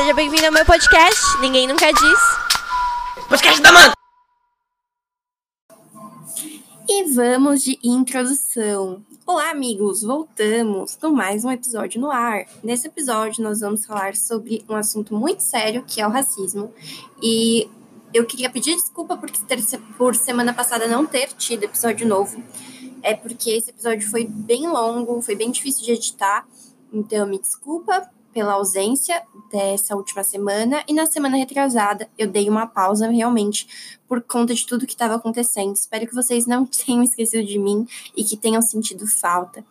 seja bem-vindo ao meu podcast. Ninguém nunca diz. Podcast da Amanda! E vamos de introdução. Olá, amigos! Voltamos com mais um episódio no ar. Nesse episódio, nós vamos falar sobre um assunto muito sério que é o racismo. E eu queria pedir desculpa por, ter, por semana passada não ter tido episódio novo. É porque esse episódio foi bem longo, foi bem difícil de editar. Então, me desculpa pela ausência dessa última semana e na semana retrasada eu dei uma pausa realmente por conta de tudo que estava acontecendo. Espero que vocês não tenham esquecido de mim e que tenham sentido falta.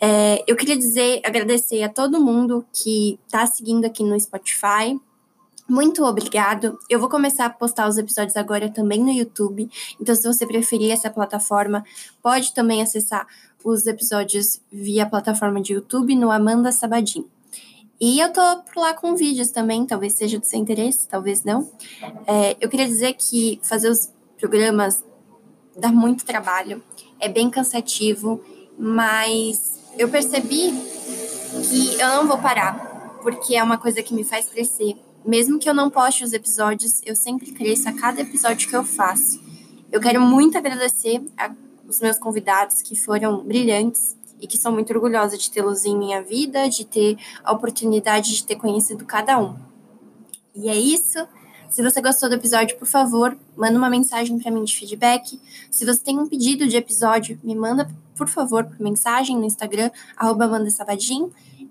É, eu queria dizer, agradecer a todo mundo que está seguindo aqui no Spotify. Muito obrigado. Eu vou começar a postar os episódios agora também no YouTube. Então, se você preferir essa plataforma, pode também acessar os episódios via plataforma de YouTube no Amanda Sabadim. E eu tô por lá com vídeos também, talvez seja do seu interesse, talvez não. É, eu queria dizer que fazer os programas dá muito trabalho, é bem cansativo, mas eu percebi que eu não vou parar, porque é uma coisa que me faz crescer. Mesmo que eu não poste os episódios, eu sempre cresço a cada episódio que eu faço. Eu quero muito agradecer a, os meus convidados que foram brilhantes e que sou muito orgulhosa de tê-los em minha vida, de ter a oportunidade de ter conhecido cada um. E é isso. Se você gostou do episódio, por favor, manda uma mensagem para mim de feedback. Se você tem um pedido de episódio, me manda, por favor, por mensagem no Instagram, arroba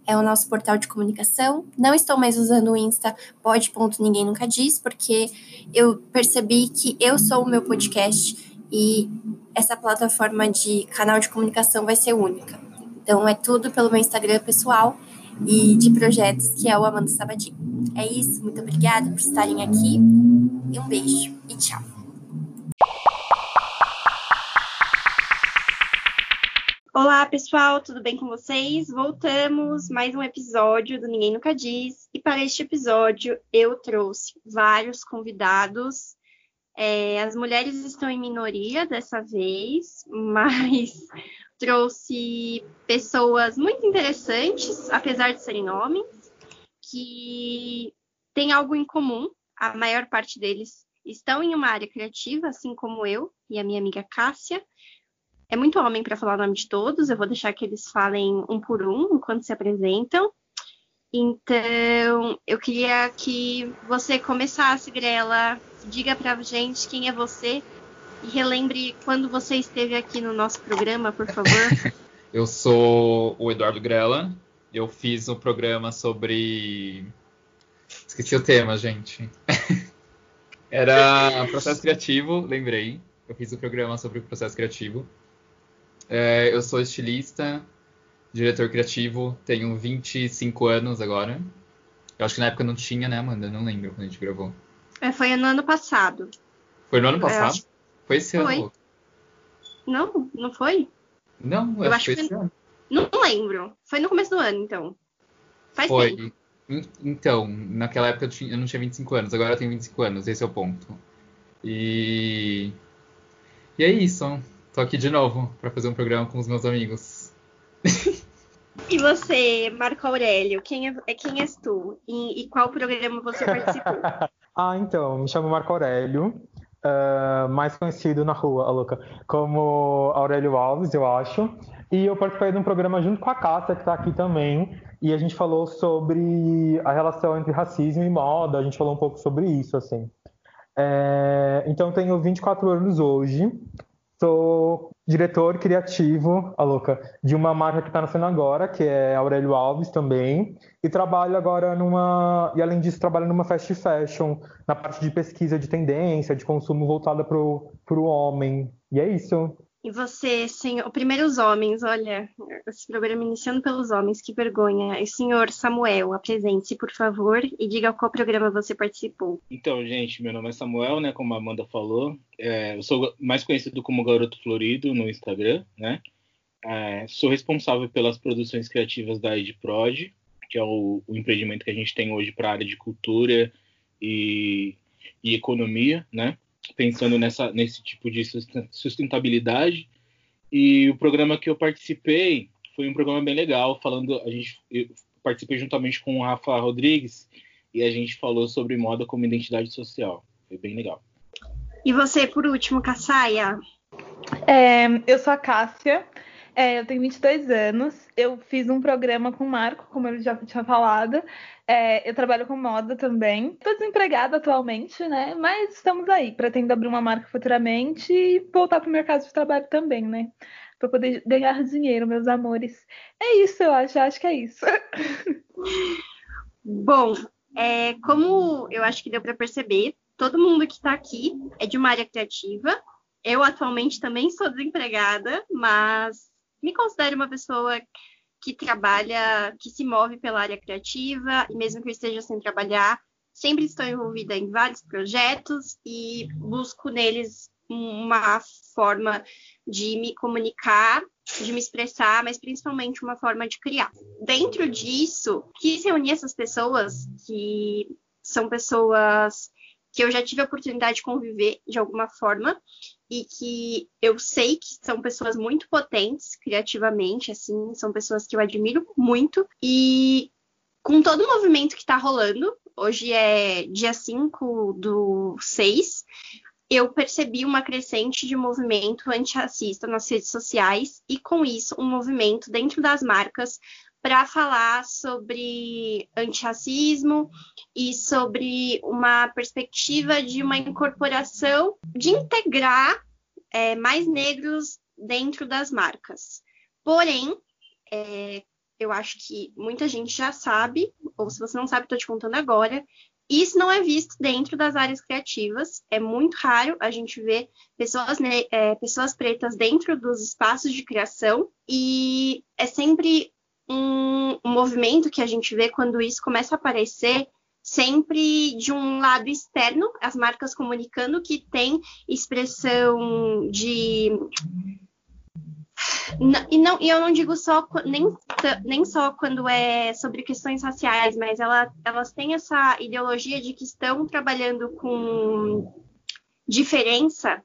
É o nosso portal de comunicação. Não estou mais usando o Insta pode.ninguém nunca diz, porque eu percebi que eu sou o meu podcast e essa plataforma de canal de comunicação vai ser única. Então é tudo pelo meu Instagram pessoal e de projetos, que é o Amanda Sabadinho. É isso, muito obrigada por estarem aqui e um beijo e tchau. Olá, pessoal, tudo bem com vocês? Voltamos mais um episódio do Ninguém Nunca Diz. E para este episódio eu trouxe vários convidados é, as mulheres estão em minoria dessa vez, mas trouxe pessoas muito interessantes, apesar de serem homens, que têm algo em comum. A maior parte deles estão em uma área criativa, assim como eu e a minha amiga Cássia. É muito homem para falar o nome de todos, eu vou deixar que eles falem um por um enquanto se apresentam. Então, eu queria que você começasse, Grela, diga pra gente quem é você e relembre quando você esteve aqui no nosso programa, por favor. Eu sou o Eduardo Grella. Eu fiz um programa sobre. Esqueci o tema, gente. Era processo criativo, lembrei. Eu fiz um programa sobre processo criativo. É, eu sou estilista, diretor criativo, tenho 25 anos agora. Eu acho que na época não tinha, né, Amanda? Não lembro quando a gente gravou. É, foi no ano passado. Foi no ano passado? Acho... Foi esse foi. ano? Não, não foi? Não, eu, eu acho que foi esse ano. Não lembro. Foi no começo do ano, então. Faz foi. tempo. Então, naquela época eu, tinha, eu não tinha 25 anos, agora eu tenho 25 anos, esse é o ponto. E. E é isso. Tô aqui de novo para fazer um programa com os meus amigos. E você, Marco Aurélio, quem é, quem és tu? E, e qual programa você participou? Ah, então, me chamo Marco Aurélio, uh, mais conhecido na rua, a louca, como Aurélio Alves, eu acho. E eu participei de um programa junto com a Cássia, que está aqui também, e a gente falou sobre a relação entre racismo e moda, a gente falou um pouco sobre isso, assim. É, então, tenho 24 anos hoje, sou diretor criativo, a louca, de uma marca que está nascendo agora, que é Aurélio Alves também, e trabalho agora numa, e além disso trabalho numa fast fashion, na parte de pesquisa de tendência, de consumo voltada para o homem, e é isso. E você, senhor, primeiros homens, olha, esse programa iniciando pelos homens, que vergonha. E senhor Samuel, apresente-se, por favor, e diga qual programa você participou. Então, gente, meu nome é Samuel, né, como a Amanda falou. É, eu sou mais conhecido como Garoto Florido no Instagram, né? É, sou responsável pelas produções criativas da EdProd, que é o, o empreendimento que a gente tem hoje para a área de cultura e, e economia, né? Pensando nessa, nesse tipo de sustentabilidade. E o programa que eu participei foi um programa bem legal, falando, a gente participei juntamente com o Rafa Rodrigues, e a gente falou sobre moda como identidade social. Foi bem legal. E você, por último, Cassaia? É, eu sou a Cássia, é, eu tenho 22 anos, eu fiz um programa com o Marco, como ele já tinha falado. É, eu trabalho com moda também. Estou desempregada atualmente, né? Mas estamos aí. Pretendo abrir uma marca futuramente e voltar para o mercado de trabalho também, né? Para poder ganhar dinheiro, meus amores. É isso, eu acho. Acho que é isso. Bom, é, como eu acho que deu para perceber, todo mundo que está aqui é de uma área criativa. Eu atualmente também sou desempregada, mas me considero uma pessoa que trabalha, que se move pela área criativa, e mesmo que eu esteja sem trabalhar, sempre estou envolvida em vários projetos e busco neles uma forma de me comunicar, de me expressar, mas principalmente uma forma de criar. Dentro disso, quis reunir essas pessoas que são pessoas que eu já tive a oportunidade de conviver de alguma forma e que eu sei que são pessoas muito potentes criativamente, assim, são pessoas que eu admiro muito. E com todo o movimento que está rolando, hoje é dia 5 do 6, eu percebi uma crescente de movimento antirracista nas redes sociais e, com isso, um movimento dentro das marcas para falar sobre antirracismo e sobre uma perspectiva de uma incorporação, de integrar é, mais negros dentro das marcas. Porém, é, eu acho que muita gente já sabe, ou se você não sabe, estou te contando agora. Isso não é visto dentro das áreas criativas. É muito raro a gente ver pessoas, é, pessoas pretas dentro dos espaços de criação. E é sempre um, um movimento que a gente vê quando isso começa a aparecer sempre de um lado externo, as marcas comunicando que tem expressão de e não e eu não digo só nem, nem só quando é sobre questões raciais, mas ela, elas têm essa ideologia de que estão trabalhando com diferença,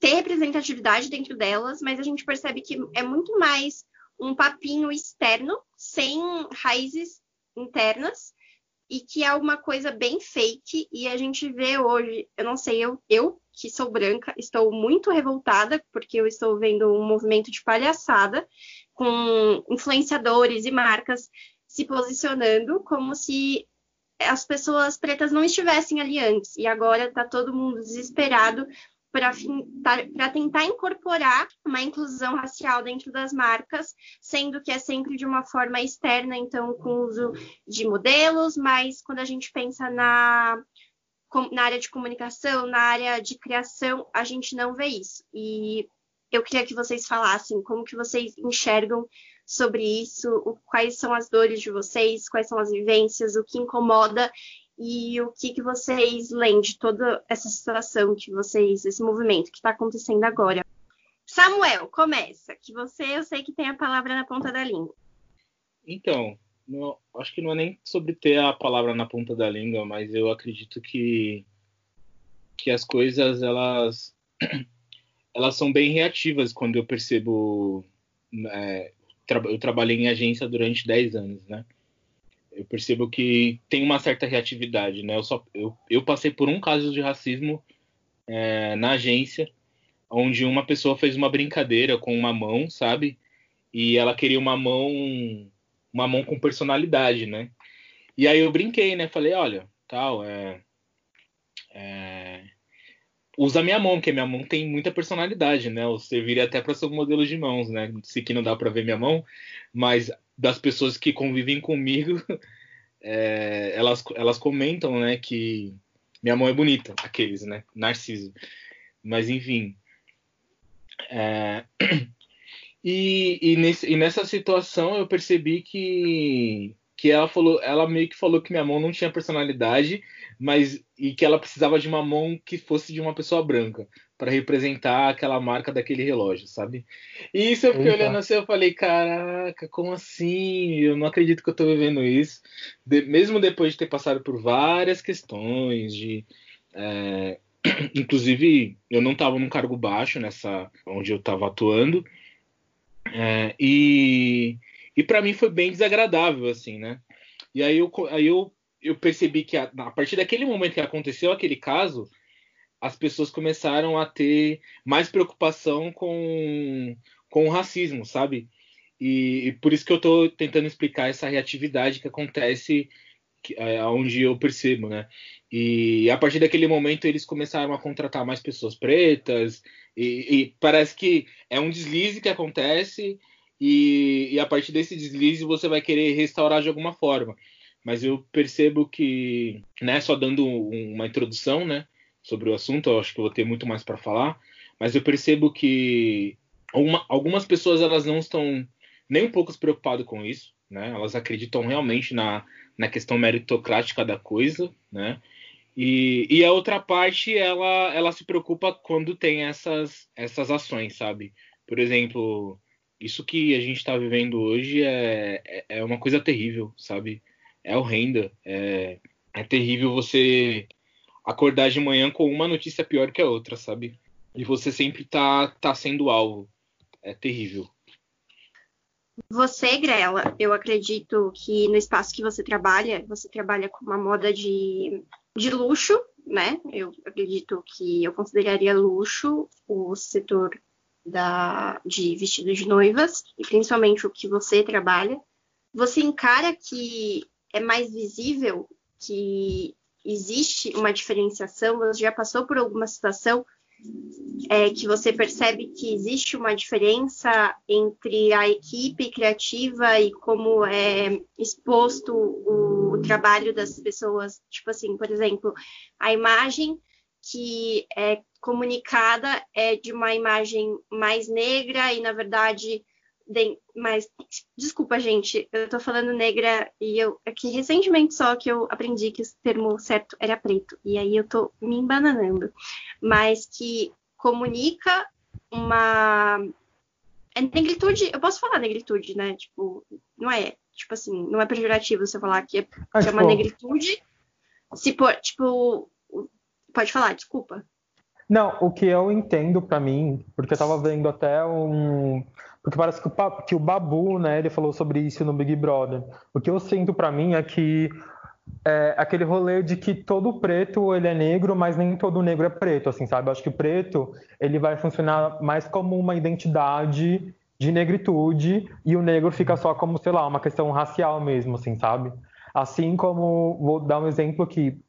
ter representatividade dentro delas, mas a gente percebe que é muito mais um papinho externo, sem raízes internas, e que é uma coisa bem fake, e a gente vê hoje, eu não sei, eu, eu que sou branca, estou muito revoltada, porque eu estou vendo um movimento de palhaçada, com influenciadores e marcas se posicionando como se as pessoas pretas não estivessem ali antes, e agora está todo mundo desesperado para tentar incorporar uma inclusão racial dentro das marcas, sendo que é sempre de uma forma externa, então com o uso de modelos, mas quando a gente pensa na, na área de comunicação, na área de criação, a gente não vê isso. E eu queria que vocês falassem como que vocês enxergam sobre isso, quais são as dores de vocês, quais são as vivências, o que incomoda e o que, que vocês leem de toda essa situação que vocês, esse movimento que está acontecendo agora. Samuel, começa, que você eu sei que tem a palavra na ponta da língua. Então, acho que não é nem sobre ter a palavra na ponta da língua, mas eu acredito que que as coisas elas elas são bem reativas quando eu percebo é, eu trabalhei em agência durante 10 anos, né? Eu percebo que tem uma certa reatividade, né? Eu, só, eu, eu passei por um caso de racismo é, na agência, onde uma pessoa fez uma brincadeira com uma mão, sabe? E ela queria uma mão, uma mão com personalidade, né? E aí eu brinquei, né? Falei, olha, tal, é, é usa minha mão, porque minha mão tem muita personalidade, né? Eu serviria até para ser um modelo de mãos, né? Se que não dá para ver minha mão, mas das pessoas que convivem comigo, é, elas, elas comentam, né, que minha mão é bonita, aqueles, né, narciso. Mas enfim. É, e, e, nesse, e nessa situação eu percebi que que ela falou, ela meio que falou que minha mão não tinha personalidade, mas e que ela precisava de uma mão que fosse de uma pessoa branca para representar aquela marca daquele relógio, sabe? E isso eu fiquei Eita. olhando assim, eu falei, caraca, como assim? Eu não acredito que eu tô vivendo isso. De, mesmo depois de ter passado por várias questões de é, inclusive eu não estava num cargo baixo nessa onde eu estava atuando é, e e para mim foi bem desagradável, assim, né? E aí eu, aí eu, eu percebi que a, a partir daquele momento que aconteceu aquele caso, as pessoas começaram a ter mais preocupação com, com o racismo, sabe? E, e por isso que eu estou tentando explicar essa reatividade que acontece é, onde eu percebo, né? E a partir daquele momento eles começaram a contratar mais pessoas pretas e, e parece que é um deslize que acontece e, e, a partir desse deslize você vai querer restaurar de alguma forma. Mas eu percebo que, né, só dando uma introdução, né, sobre o assunto, eu acho que eu vou ter muito mais para falar, mas eu percebo que uma, algumas pessoas elas não estão nem um pouco preocupadas com isso, né? Elas acreditam realmente na, na questão meritocrática da coisa, né? E, e a outra parte, ela, ela se preocupa quando tem essas, essas ações, sabe? Por exemplo, isso que a gente está vivendo hoje é, é, é uma coisa terrível, sabe? É horrenda. É, é terrível você acordar de manhã com uma notícia pior que a outra, sabe? E você sempre tá, tá sendo alvo. É terrível. Você, Grela, eu acredito que no espaço que você trabalha, você trabalha com uma moda de, de luxo, né? Eu acredito que eu consideraria luxo o setor da, de vestido de noivas, e principalmente o que você trabalha. Você encara que é mais visível que existe uma diferenciação? Você já passou por alguma situação é, que você percebe que existe uma diferença entre a equipe criativa e como é exposto o, o, trabalho das pessoas. Tipo assim, por exemplo, a imagem que é comunicada é de uma imagem mais negra e, na verdade, de, mas desculpa, gente, eu tô falando negra e eu aqui recentemente só que eu aprendi que o termo certo era preto e aí eu tô me embananando, mas que comunica uma é negritude, eu posso falar negritude, né? Tipo, não é, tipo assim, não é pejorativo você falar que é, que é uma negritude. Se por, tipo, pode falar, desculpa. Não, o que eu entendo para mim, porque eu tava vendo até um porque parece que o, que o Babu, né, ele falou sobre isso no Big Brother. O que eu sinto para mim é que é aquele rolê de que todo preto ele é negro, mas nem todo negro é preto, assim, sabe? Eu acho que o preto ele vai funcionar mais como uma identidade de negritude e o negro fica só como, sei lá, uma questão racial mesmo, assim, sabe? Assim como, vou dar um exemplo que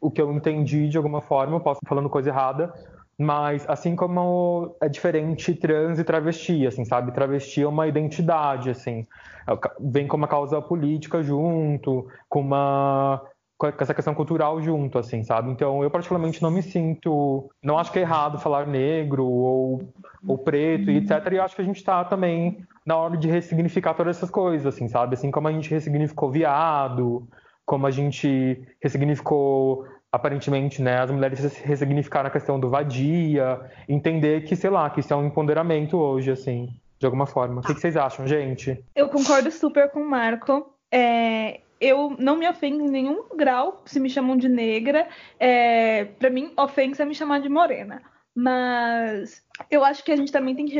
o que eu entendi de alguma forma, eu posso estar falando coisa errada, mas assim como é diferente trans e travesti, assim, sabe? Travesti é uma identidade, assim. É vem com uma causa política junto, com uma com essa questão cultural junto, assim, sabe? Então, eu particularmente não me sinto, não acho que é errado falar negro ou, ou preto e etc. E acho que a gente está também na hora de ressignificar todas essas coisas, assim, sabe? Assim como a gente ressignificou viado, como a gente ressignificou aparentemente, né, as mulheres ressignificaram a questão do vadia, entender que, sei lá, que isso é um empoderamento hoje, assim, de alguma forma. O que, que vocês acham, gente? Eu concordo super com o Marco. É, eu não me ofendo em nenhum grau se me chamam de negra. É, para mim, ofensa é me chamar de morena. Mas eu acho que a gente também tem que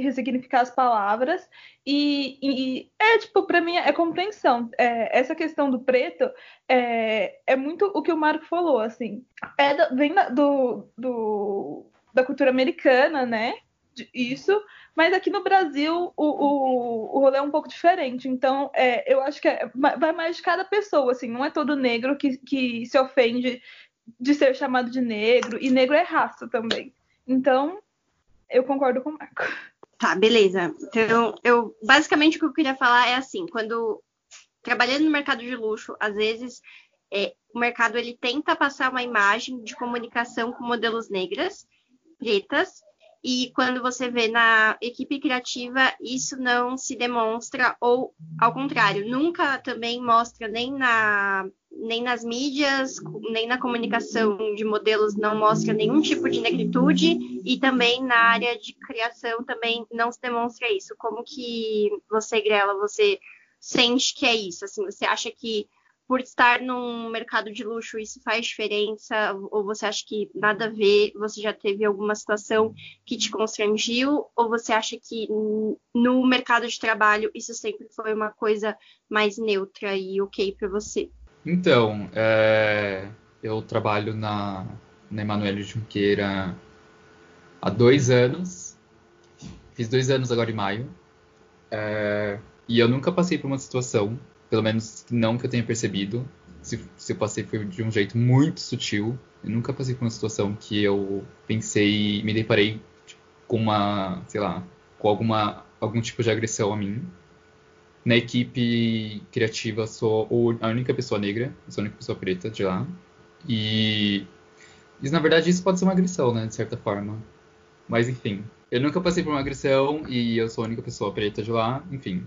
ressignificar as palavras e, e é tipo para mim é compreensão. É, essa questão do preto é, é muito o que o Marco falou assim. É vem da, do, do, da cultura americana né? Isso. Mas aqui no Brasil o, o, o rolê é um pouco diferente. Então é, eu acho que é, vai mais de cada pessoa assim. Não é todo negro que, que se ofende de ser chamado de negro. E negro é raça também então, eu concordo com o Marco. Tá, beleza. Então, eu basicamente o que eu queria falar é assim, quando trabalhando no mercado de luxo, às vezes é, o mercado ele tenta passar uma imagem de comunicação com modelos negras, pretas, e quando você vê na equipe criativa, isso não se demonstra, ou ao contrário, nunca também mostra nem, na, nem nas mídias, nem na comunicação de modelos, não mostra nenhum tipo de negritude, e também na área de criação também não se demonstra isso. Como que você, Grela, você sente que é isso? Assim, você acha que por estar num mercado de luxo isso faz diferença? Ou você acha que nada a ver? Você já teve alguma situação que te constrangiu? Ou você acha que no mercado de trabalho isso sempre foi uma coisa mais neutra e ok para você? Então, é, eu trabalho na, na Emanuele Junqueira há dois anos. Fiz dois anos agora em maio. É, e eu nunca passei por uma situação, pelo menos não que eu tenha percebido. Se, se eu passei foi de um jeito muito sutil. Eu nunca passei por uma situação que eu pensei, me deparei tipo, com uma, sei lá, com alguma algum tipo de agressão a mim. Na equipe criativa sou a única pessoa negra, sou a única pessoa preta de lá. E, e na verdade isso pode ser uma agressão, né, de certa forma. Mas enfim, eu nunca passei por uma agressão e eu sou a única pessoa preta de lá, enfim.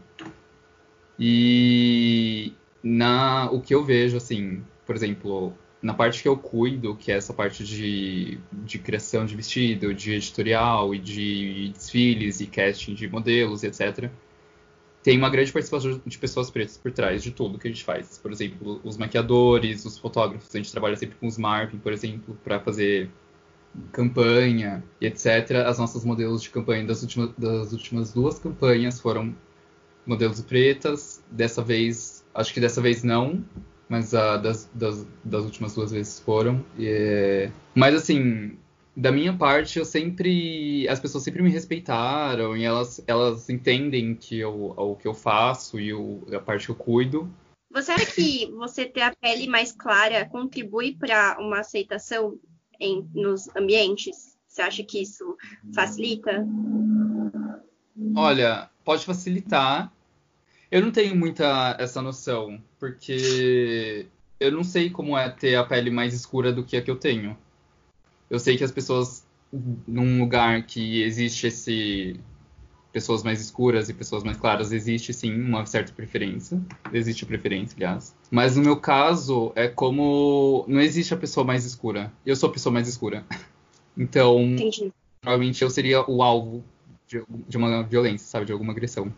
E na o que eu vejo assim, por exemplo, na parte que eu cuido, que é essa parte de, de criação de vestido, de editorial e de desfiles e casting de modelos, etc tem uma grande participação de pessoas pretas por trás de tudo que a gente faz. Por exemplo, os maquiadores, os fotógrafos, a gente trabalha sempre com os marketing, por exemplo, para fazer campanha e etc. As nossas modelos de campanha das últimas, das últimas duas campanhas foram modelos pretas. Dessa vez, acho que dessa vez não, mas uh, das, das, das, últimas duas vezes foram. E, mas assim, da minha parte, eu sempre. As pessoas sempre me respeitaram e elas, elas entendem que eu, o que eu faço e o, a parte que eu cuido. Você acha que você ter a pele mais clara contribui para uma aceitação em, nos ambientes? Você acha que isso facilita? Olha, pode facilitar. Eu não tenho muita essa noção, porque eu não sei como é ter a pele mais escura do que a que eu tenho. Eu sei que as pessoas num lugar que existe esse pessoas mais escuras e pessoas mais claras existe sim uma certa preferência. Existe preferência aliás. Mas no meu caso é como não existe a pessoa mais escura. Eu sou a pessoa mais escura. Então Entendi. provavelmente eu seria o alvo de, de uma violência sabe de alguma agressão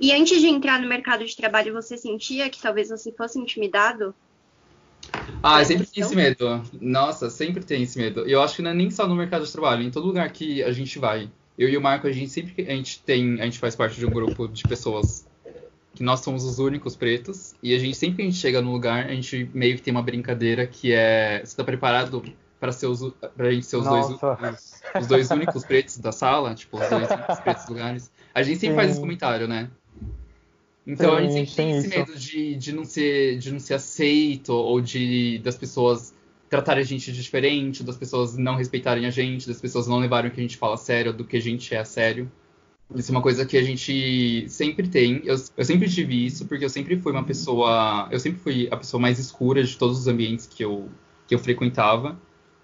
e antes de entrar no mercado de trabalho você sentia que talvez você fosse intimidado ah, sempre tem esse medo. Nossa, sempre tem esse medo. Eu acho que não é nem só no mercado de trabalho, em todo lugar que a gente vai. Eu e o Marco, a gente sempre a gente tem, a gente faz parte de um grupo de pessoas que nós somos os únicos pretos e a gente sempre que a gente chega no lugar, a gente meio que tem uma brincadeira que é, você tá preparado para ser os pra gente ser os dois os, os, dois únicos pretos da sala, tipo, os dois únicos pretos lugares. A gente sempre Sim. faz esse comentário, né? Então a gente sempre tem esse medo de, de, não ser, de não ser aceito, ou de das pessoas tratarem a gente de diferente, das pessoas não respeitarem a gente, das pessoas não levarem o que a gente fala a sério, do que a gente é a sério. Isso é uma coisa que a gente sempre tem. Eu, eu sempre tive isso, porque eu sempre fui uma pessoa. Eu sempre fui a pessoa mais escura de todos os ambientes que eu, que eu frequentava.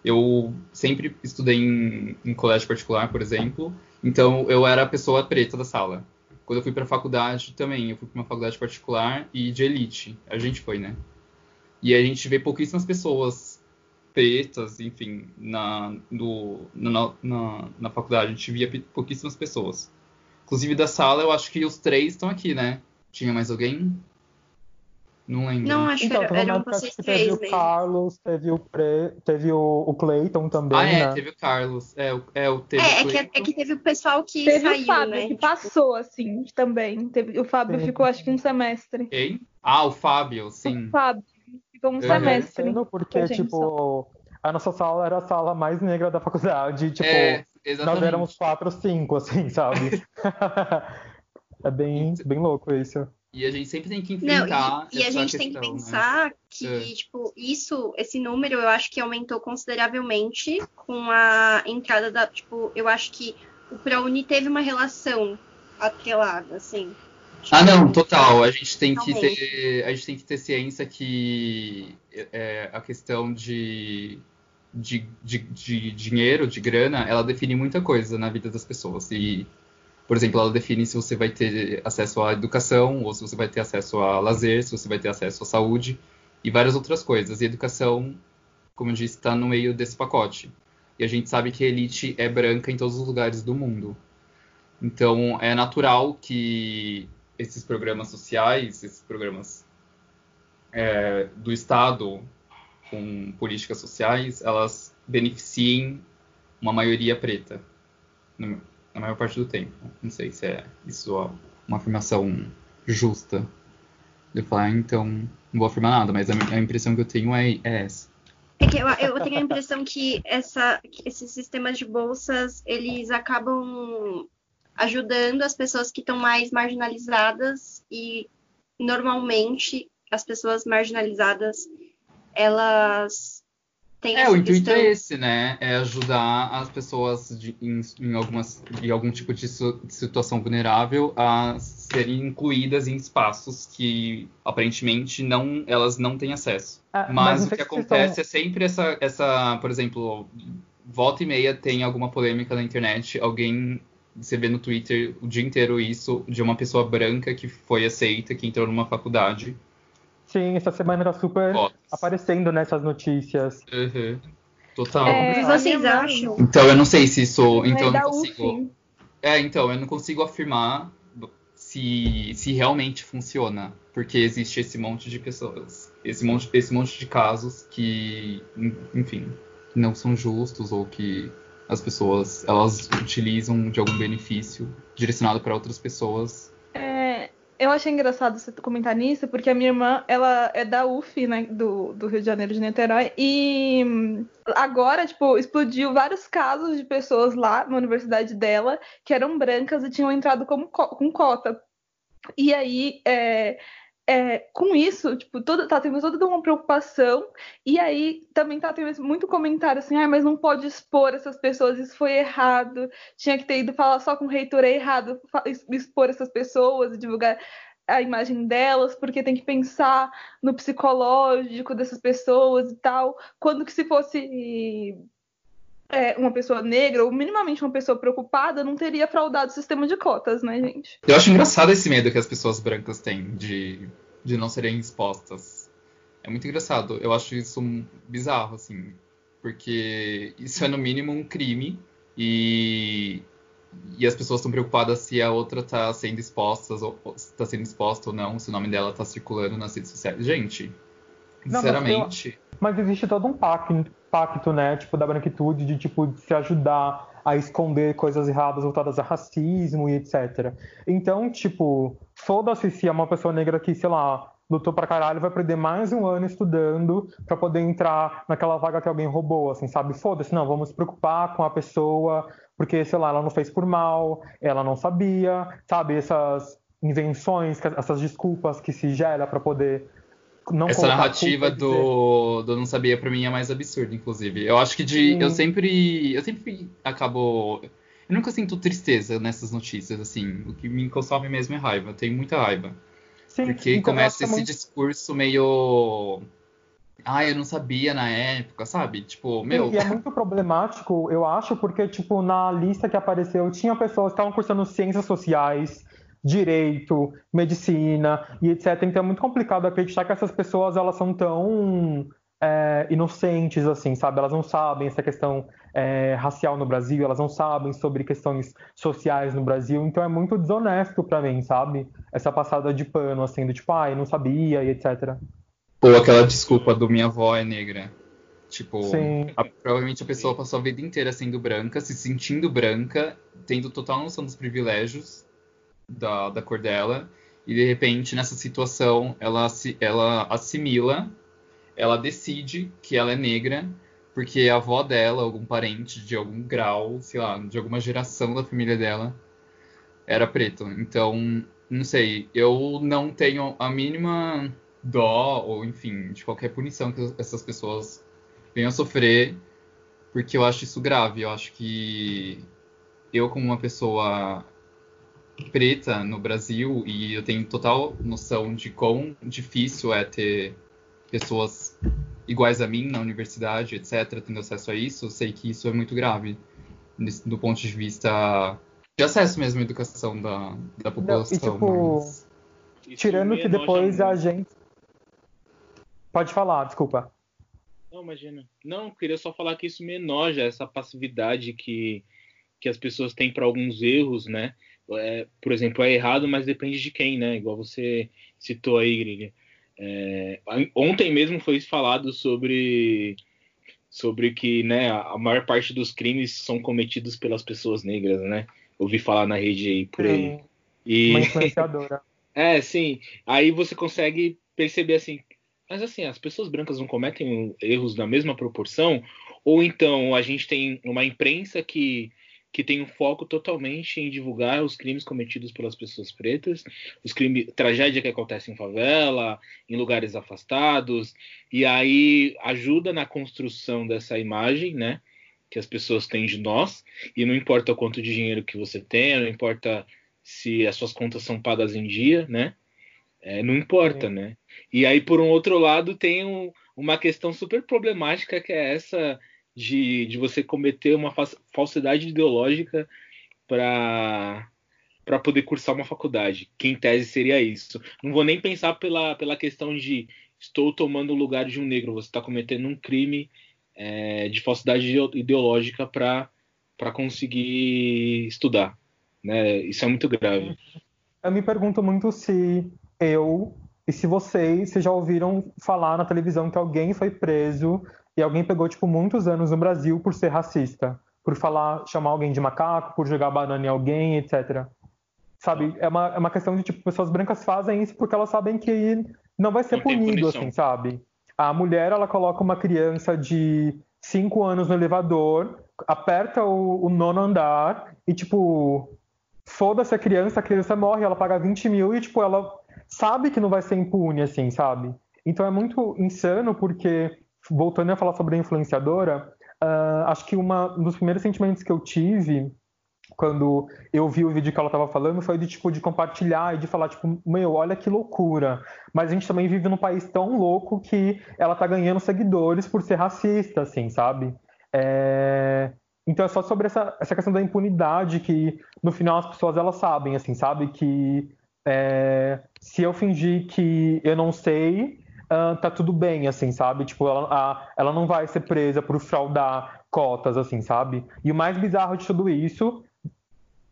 Eu sempre estudei em, em colégio particular, por exemplo. Então eu era a pessoa preta da sala. Quando eu fui para faculdade também, eu fui para uma faculdade particular e de elite. A gente foi, né? E a gente vê pouquíssimas pessoas pretas, enfim, na, no, na, na, na faculdade. A gente via pouquíssimas pessoas. Inclusive da sala, eu acho que os três estão aqui, né? Tinha mais alguém? Não lembro. Não, acho então, que era, eram vocês três. Teve o Carlos, teve o, Pre... teve o, o Clayton também. Ah, é, né? teve o Carlos. É, é, o teve é, o é, que, é que teve o pessoal que teve saiu, o Fábio, né? que tipo... passou, assim, também. Teve, o Fábio sim. ficou, acho que um semestre. Quem? Ah, o Fábio, sim. O Fábio ficou um semestre. Porque, tipo, a nossa sala era a sala mais negra da faculdade. Tipo, é, nós éramos quatro, cinco, assim, sabe? é bem, bem louco isso. E a gente sempre tem que enfrentar. Não, e, e a gente questão, tem que pensar né? que, é. tipo, isso, esse número eu acho que aumentou consideravelmente com a entrada da. Tipo, eu acho que o ProUni teve uma relação atrelada, assim. Tipo, ah, não, total. A gente tem que ter, a gente tem que ter ciência que é, a questão de, de, de, de dinheiro, de grana, ela define muita coisa na vida das pessoas. E por exemplo, ela define se você vai ter acesso à educação, ou se você vai ter acesso a lazer, se você vai ter acesso à saúde e várias outras coisas. E educação, como eu disse, está no meio desse pacote. E a gente sabe que a elite é branca em todos os lugares do mundo. Então, é natural que esses programas sociais, esses programas é, do Estado com políticas sociais, elas beneficiem uma maioria preta na maior parte do tempo. Não sei se é isso uma afirmação justa. Eu falo, ah, então, não vou afirmar nada, mas a impressão que eu tenho é, é essa. É que eu, eu tenho a impressão que, essa, que esses sistemas de bolsas, eles acabam ajudando as pessoas que estão mais marginalizadas e normalmente as pessoas marginalizadas elas têm É, o intuito questão... é esse, né? É ajudar as pessoas de, em, em, algumas, em algum tipo de, su, de situação vulnerável a serem incluídas em espaços que aparentemente não, elas não têm acesso. Ah, mas, mas o que acontece é sempre essa, essa, por exemplo, volta e meia tem alguma polêmica na internet, alguém você vê no Twitter o dia inteiro isso de uma pessoa branca que foi aceita, que entrou numa faculdade. Sim, essa semana tá super Fotos. aparecendo nessas notícias. Uhum. Total. É, vocês acham? Então eu não sei se isso. Então eu não consigo. É, então, eu não consigo afirmar se, se realmente funciona. Porque existe esse monte de pessoas. Esse monte, esse monte de casos que, enfim, não são justos ou que as pessoas elas utilizam de algum benefício direcionado para outras pessoas. Eu achei engraçado você comentar nisso, porque a minha irmã ela é da UF, né, do, do Rio de Janeiro de Niterói, e agora, tipo, explodiu vários casos de pessoas lá na universidade dela que eram brancas e tinham entrado como, com cota. E aí, é, é, com isso, tipo, todo, tá tendo toda uma preocupação, e aí também tá tendo muito comentário assim, ah, mas não pode expor essas pessoas, isso foi errado, tinha que ter ido falar só com o reitor, é errado expor essas pessoas divulgar a imagem delas, porque tem que pensar no psicológico dessas pessoas e tal, quando que se fosse é, uma pessoa negra, ou minimamente uma pessoa preocupada, não teria fraudado o sistema de cotas, né, gente? Eu acho engraçado esse medo que as pessoas brancas têm de, de não serem expostas. É muito engraçado. Eu acho isso bizarro, assim. Porque isso é, no mínimo, um crime. E, e as pessoas estão preocupadas se a outra está sendo exposta, ou está sendo exposta ou não, se o nome dela está circulando nas redes sociais. Gente, sinceramente. Não, mas, mas, existe todo um pacto pacto, né, tipo, da branquitude, de, tipo, de se ajudar a esconder coisas erradas voltadas a racismo e etc. Então, tipo, foda-se se é uma pessoa negra que, sei lá, lutou pra caralho, vai perder mais um ano estudando para poder entrar naquela vaga que alguém roubou, assim, sabe? Foda-se, não, vamos se preocupar com a pessoa, porque, sei lá, ela não fez por mal, ela não sabia, sabe? Essas invenções, essas desculpas que se gera para poder não Essa narrativa do, do não sabia para mim é mais absurda, inclusive. Eu acho que de eu sempre eu sempre acabo eu nunca sinto tristeza nessas notícias assim. O que me consome mesmo é raiva. Eu tenho muita raiva. Sim, porque começa esse muito... discurso meio ah, eu não sabia na época, sabe? Tipo, meu. E é muito problemático, eu acho, porque, tipo, na lista que apareceu, tinha pessoas que estavam cursando ciências sociais, direito, medicina e etc. Então é muito complicado acreditar que essas pessoas elas são tão é, inocentes assim, sabe? Elas não sabem essa questão é, racial no Brasil, elas não sabem sobre questões sociais no Brasil. Então é muito desonesto para mim, sabe? Essa passada de pano assim, do tipo, ai, ah, não sabia e etc. Ou aquela desculpa do minha avó é negra. Tipo, a, provavelmente a pessoa passou a vida inteira sendo branca, se sentindo branca, tendo total noção dos privilégios da, da cor dela, e de repente, nessa situação, ela, ela assimila, ela decide que ela é negra, porque a avó dela, algum parente de algum grau, sei lá, de alguma geração da família dela, era preto. Então, não sei, eu não tenho a mínima dó, ou enfim, de qualquer punição que essas pessoas venham a sofrer, porque eu acho isso grave. Eu acho que eu, como uma pessoa preta no Brasil e eu tenho total noção de quão difícil é ter pessoas iguais a mim na universidade, etc., tendo acesso a isso, eu sei que isso é muito grave do ponto de vista de acesso mesmo à educação da, da população. Não, e, tipo, mas... tirando que depois a gente. Pode falar, desculpa. Não, imagina. Não, queria só falar que isso me enoja, essa passividade que, que as pessoas têm para alguns erros, né? É, por exemplo, é errado, mas depende de quem, né? Igual você citou aí, Grig. É, ontem mesmo foi falado sobre sobre que né, a maior parte dos crimes são cometidos pelas pessoas negras, né? Ouvi falar na rede aí por aí. E... Uma influenciadora. É, sim. Aí você consegue perceber assim. Mas assim, as pessoas brancas não cometem erros na mesma proporção? Ou então a gente tem uma imprensa que, que tem um foco totalmente em divulgar os crimes cometidos pelas pessoas pretas, os crimes, tragédia que acontece em favela, em lugares afastados, e aí ajuda na construção dessa imagem, né? Que as pessoas têm de nós, e não importa o quanto de dinheiro que você tenha, não importa se as suas contas são pagas em dia, né? É, não importa, Sim. né? E aí, por um outro lado, tem um, uma questão super problemática que é essa de, de você cometer uma falsidade ideológica para para poder cursar uma faculdade, que em tese seria isso. Não vou nem pensar pela, pela questão de estou tomando o lugar de um negro, você está cometendo um crime é, de falsidade ideológica para conseguir estudar. Né? Isso é muito grave. Eu me pergunto muito se eu e se vocês, se já ouviram falar na televisão que alguém foi preso e alguém pegou, tipo, muitos anos no Brasil por ser racista, por falar, chamar alguém de macaco, por jogar banana em alguém, etc. Sabe? É uma, é uma questão de, tipo, pessoas brancas fazem isso porque elas sabem que não vai ser não punido, assim, sabe? A mulher, ela coloca uma criança de 5 anos no elevador, aperta o, o nono andar e, tipo, foda-se a criança, a criança morre, ela paga 20 mil e, tipo, ela sabe que não vai ser impune, assim, sabe? Então é muito insano porque, voltando a falar sobre a influenciadora, uh, acho que uma, um dos primeiros sentimentos que eu tive quando eu vi o vídeo que ela estava falando foi de tipo de compartilhar e de falar tipo meu olha que loucura. Mas a gente também vive num país tão louco que ela tá ganhando seguidores por ser racista assim sabe? É... Então é só sobre essa, essa questão da impunidade que no final as pessoas elas sabem, assim, sabe? Que é, se eu fingir que eu não sei, uh, tá tudo bem, assim, sabe? Tipo, ela, a, ela não vai ser presa por fraudar cotas, assim, sabe? E o mais bizarro de tudo isso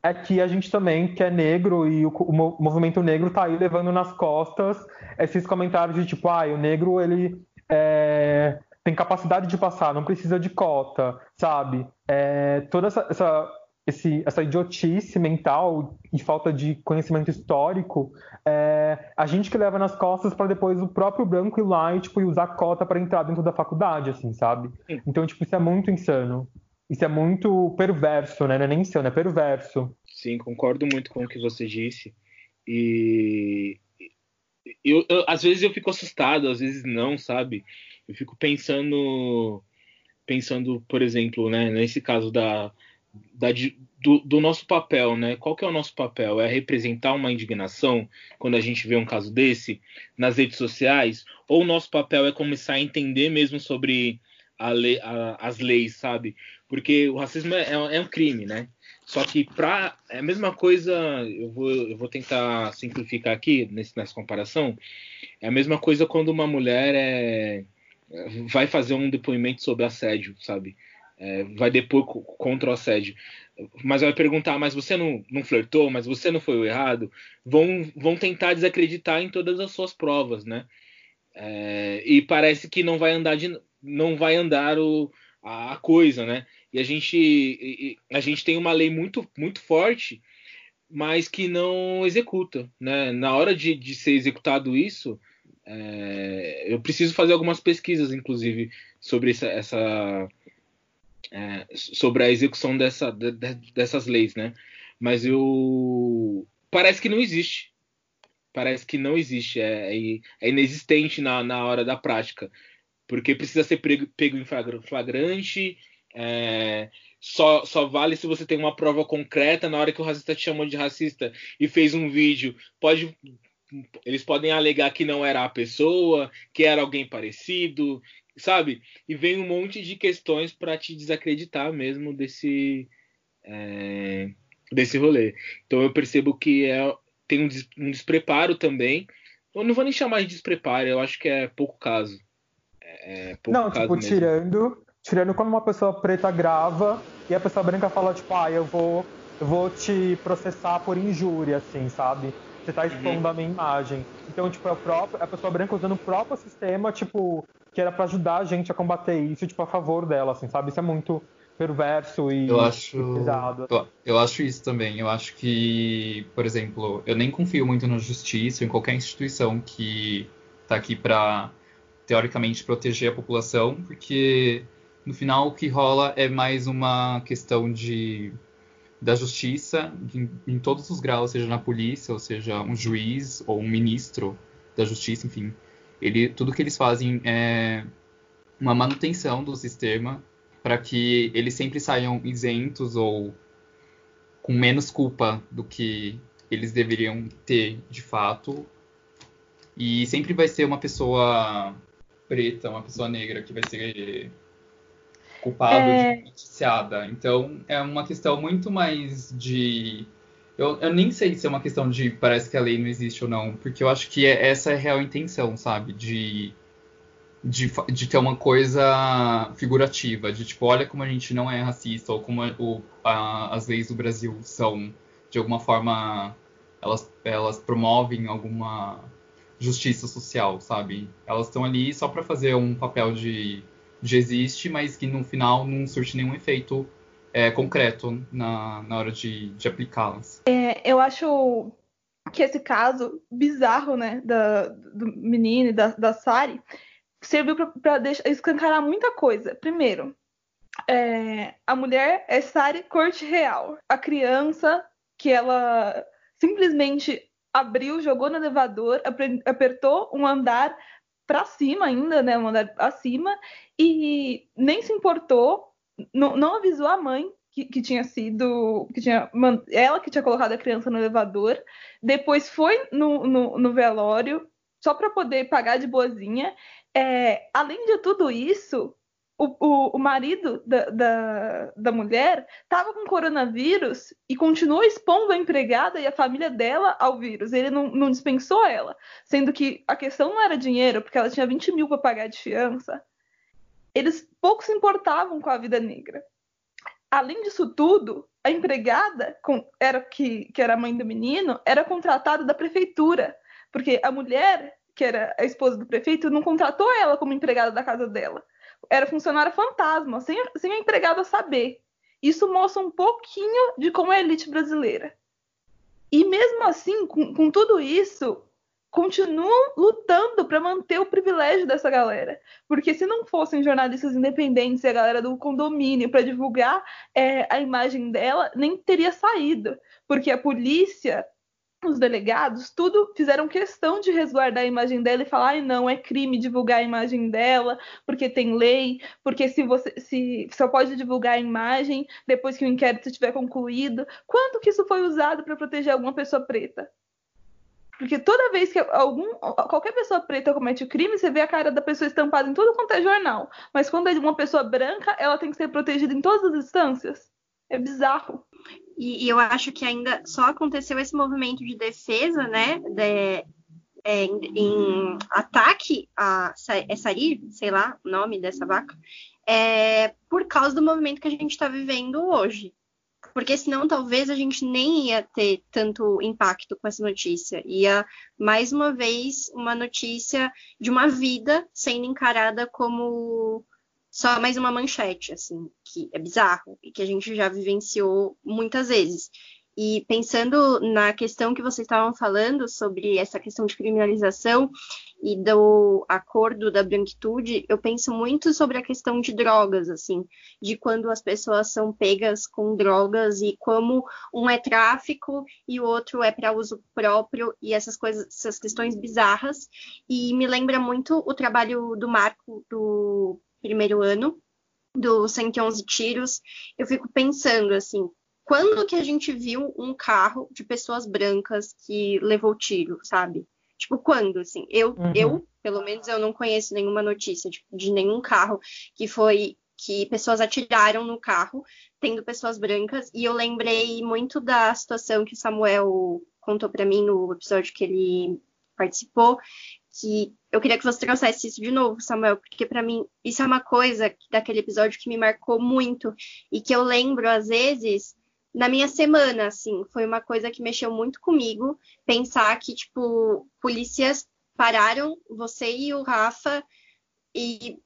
é que a gente também, que é negro, e o, o movimento negro tá aí levando nas costas esses comentários de tipo, ah, o negro, ele é, tem capacidade de passar, não precisa de cota, sabe? É, toda essa, essa, esse, essa idiotice mental e falta de conhecimento histórico, é, a gente que leva nas costas para depois o próprio branco ir lá e, tipo, usar cota para entrar dentro da faculdade, assim, sabe? Sim. Então, tipo, isso é muito insano. Isso é muito perverso, né? Não é nem insano, é perverso. Sim, concordo muito com o que você disse. E eu, eu, às vezes eu fico assustado, às vezes não, sabe? Eu fico pensando, pensando, por exemplo, né, nesse caso da, da do, do, nosso papel, né? Qual que é o nosso papel? É representar uma indignação quando a gente vê um caso desse nas redes sociais? Ou o nosso papel é começar a entender mesmo sobre a lei, a, as leis, sabe? Porque o racismo é, é, um crime, né? Só que para é a mesma coisa, eu vou, eu vou tentar simplificar aqui nesse, nessa comparação. É a mesma coisa quando uma mulher é vai fazer um depoimento sobre assédio, sabe? É, vai depor contra o assédio. Mas vai perguntar, mas você não, não flertou, mas você não foi o errado? Vão, vão tentar desacreditar em todas as suas provas, né? É, e parece que não vai andar de, não vai andar o, a, a coisa, né? E a gente, a gente tem uma lei muito, muito forte, mas que não executa, né? Na hora de, de ser executado isso, é, eu preciso fazer algumas pesquisas, inclusive, sobre essa, essa é, sobre a execução dessa, de, dessas leis, né? Mas eu parece que não existe, parece que não existe, é, é, é inexistente na, na hora da prática, porque precisa ser pego, pego em flagrante, é, só, só vale se você tem uma prova concreta na hora que o racista te chamou de racista e fez um vídeo. Pode eles podem alegar que não era a pessoa, que era alguém parecido, sabe? E vem um monte de questões para te desacreditar mesmo desse é, desse rolê. Então eu percebo que é, tem um, des, um, despreparo também. Eu não vou nem chamar de despreparo, eu acho que é pouco caso. É, é pouco não, caso tipo, mesmo. tirando, tirando quando uma pessoa preta grava e a pessoa branca fala, tipo, ah, eu vou, eu vou te processar por injúria, assim, sabe? Você tá expondo uhum. a minha imagem. Então, tipo, é, próprio, é a pessoa branca usando o próprio sistema, tipo, que era para ajudar a gente a combater isso, tipo, a favor dela, assim, sabe? Isso é muito perverso e eu acho, pesado. Eu, eu, acho isso também. Eu acho que, por exemplo, eu nem confio muito na justiça, em qualquer instituição que está aqui para teoricamente proteger a população, porque no final o que rola é mais uma questão de da justiça em, em todos os graus, seja na polícia, ou seja um juiz ou um ministro da justiça, enfim. Ele, tudo que eles fazem é uma manutenção do sistema para que eles sempre saiam isentos ou com menos culpa do que eles deveriam ter de fato. E sempre vai ser uma pessoa preta, uma pessoa negra que vai ser culpado é... noticiada. Então é uma questão muito mais de. Eu, eu, nem sei se é uma questão de parece que a lei não existe ou não, porque eu acho que é, essa é a real intenção, sabe? De, de, de ter uma coisa figurativa, de tipo, olha como a gente não é racista, ou como o, a, as leis do Brasil são, de alguma forma, elas, elas promovem alguma justiça social, sabe? Elas estão ali só para fazer um papel de já existe, mas que no final não surte nenhum efeito é, concreto na, na hora de, de aplicá-las. É, eu acho que esse caso bizarro, né, da, do menino e da, da Sari, serviu para escancarar muita coisa. Primeiro, é, a mulher é Sari Corte Real. A criança que ela simplesmente abriu, jogou no elevador, apertou um andar para cima ainda, né, um andar acima, e nem se importou, não, não avisou a mãe que, que, tinha sido. que tinha ela que tinha colocado a criança no elevador, depois foi no, no, no velório só para poder pagar de boazinha. É, além de tudo isso, o, o, o marido da, da, da mulher estava com coronavírus e continuou expondo a empregada e a família dela ao vírus. Ele não, não dispensou ela, sendo que a questão não era dinheiro, porque ela tinha 20 mil para pagar de fiança eles pouco se importavam com a vida negra. Além disso tudo, a empregada, com, era que, que era mãe do menino, era contratada da prefeitura, porque a mulher, que era a esposa do prefeito, não contratou ela como empregada da casa dela. Era funcionária fantasma, sem, sem a empregada saber. Isso mostra um pouquinho de como é a elite brasileira. E mesmo assim, com, com tudo isso, continuam lutando para manter o privilégio dessa galera. Porque se não fossem jornalistas independentes e a galera do condomínio para divulgar é, a imagem dela, nem teria saído. Porque a polícia, os delegados, tudo fizeram questão de resguardar a imagem dela e falar: ai, não, é crime divulgar a imagem dela, porque tem lei, porque se você se só pode divulgar a imagem depois que o inquérito estiver concluído. Quando que isso foi usado para proteger alguma pessoa preta? Porque toda vez que algum, qualquer pessoa preta comete o crime, você vê a cara da pessoa estampada em tudo quanto é jornal. Mas quando é uma pessoa branca, ela tem que ser protegida em todas as instâncias. É bizarro. E, e eu acho que ainda só aconteceu esse movimento de defesa, né? De, é, em, em, ataque a é Sarir, sei lá o nome dessa vaca, é, por causa do movimento que a gente está vivendo hoje porque senão talvez a gente nem ia ter tanto impacto com essa notícia. Ia, mais uma vez, uma notícia de uma vida sendo encarada como só mais uma manchete, assim, que é bizarro e que a gente já vivenciou muitas vezes. E pensando na questão que vocês estavam falando sobre essa questão de criminalização e do acordo da branquitude, eu penso muito sobre a questão de drogas, assim, de quando as pessoas são pegas com drogas e como um é tráfico e o outro é para uso próprio e essas coisas, essas questões bizarras. E me lembra muito o trabalho do Marco do primeiro ano, do 111 tiros. Eu fico pensando assim, quando que a gente viu um carro de pessoas brancas que levou tiro, sabe? Tipo, quando, assim? Eu, uhum. eu pelo menos, eu não conheço nenhuma notícia de, de nenhum carro que foi que pessoas atiraram no carro, tendo pessoas brancas, e eu lembrei muito da situação que o Samuel contou para mim no episódio que ele participou, que eu queria que você trouxesse isso de novo, Samuel, porque para mim isso é uma coisa daquele episódio que me marcou muito e que eu lembro às vezes na minha semana, assim, foi uma coisa que mexeu muito comigo, pensar que, tipo, polícias pararam você e o Rafa e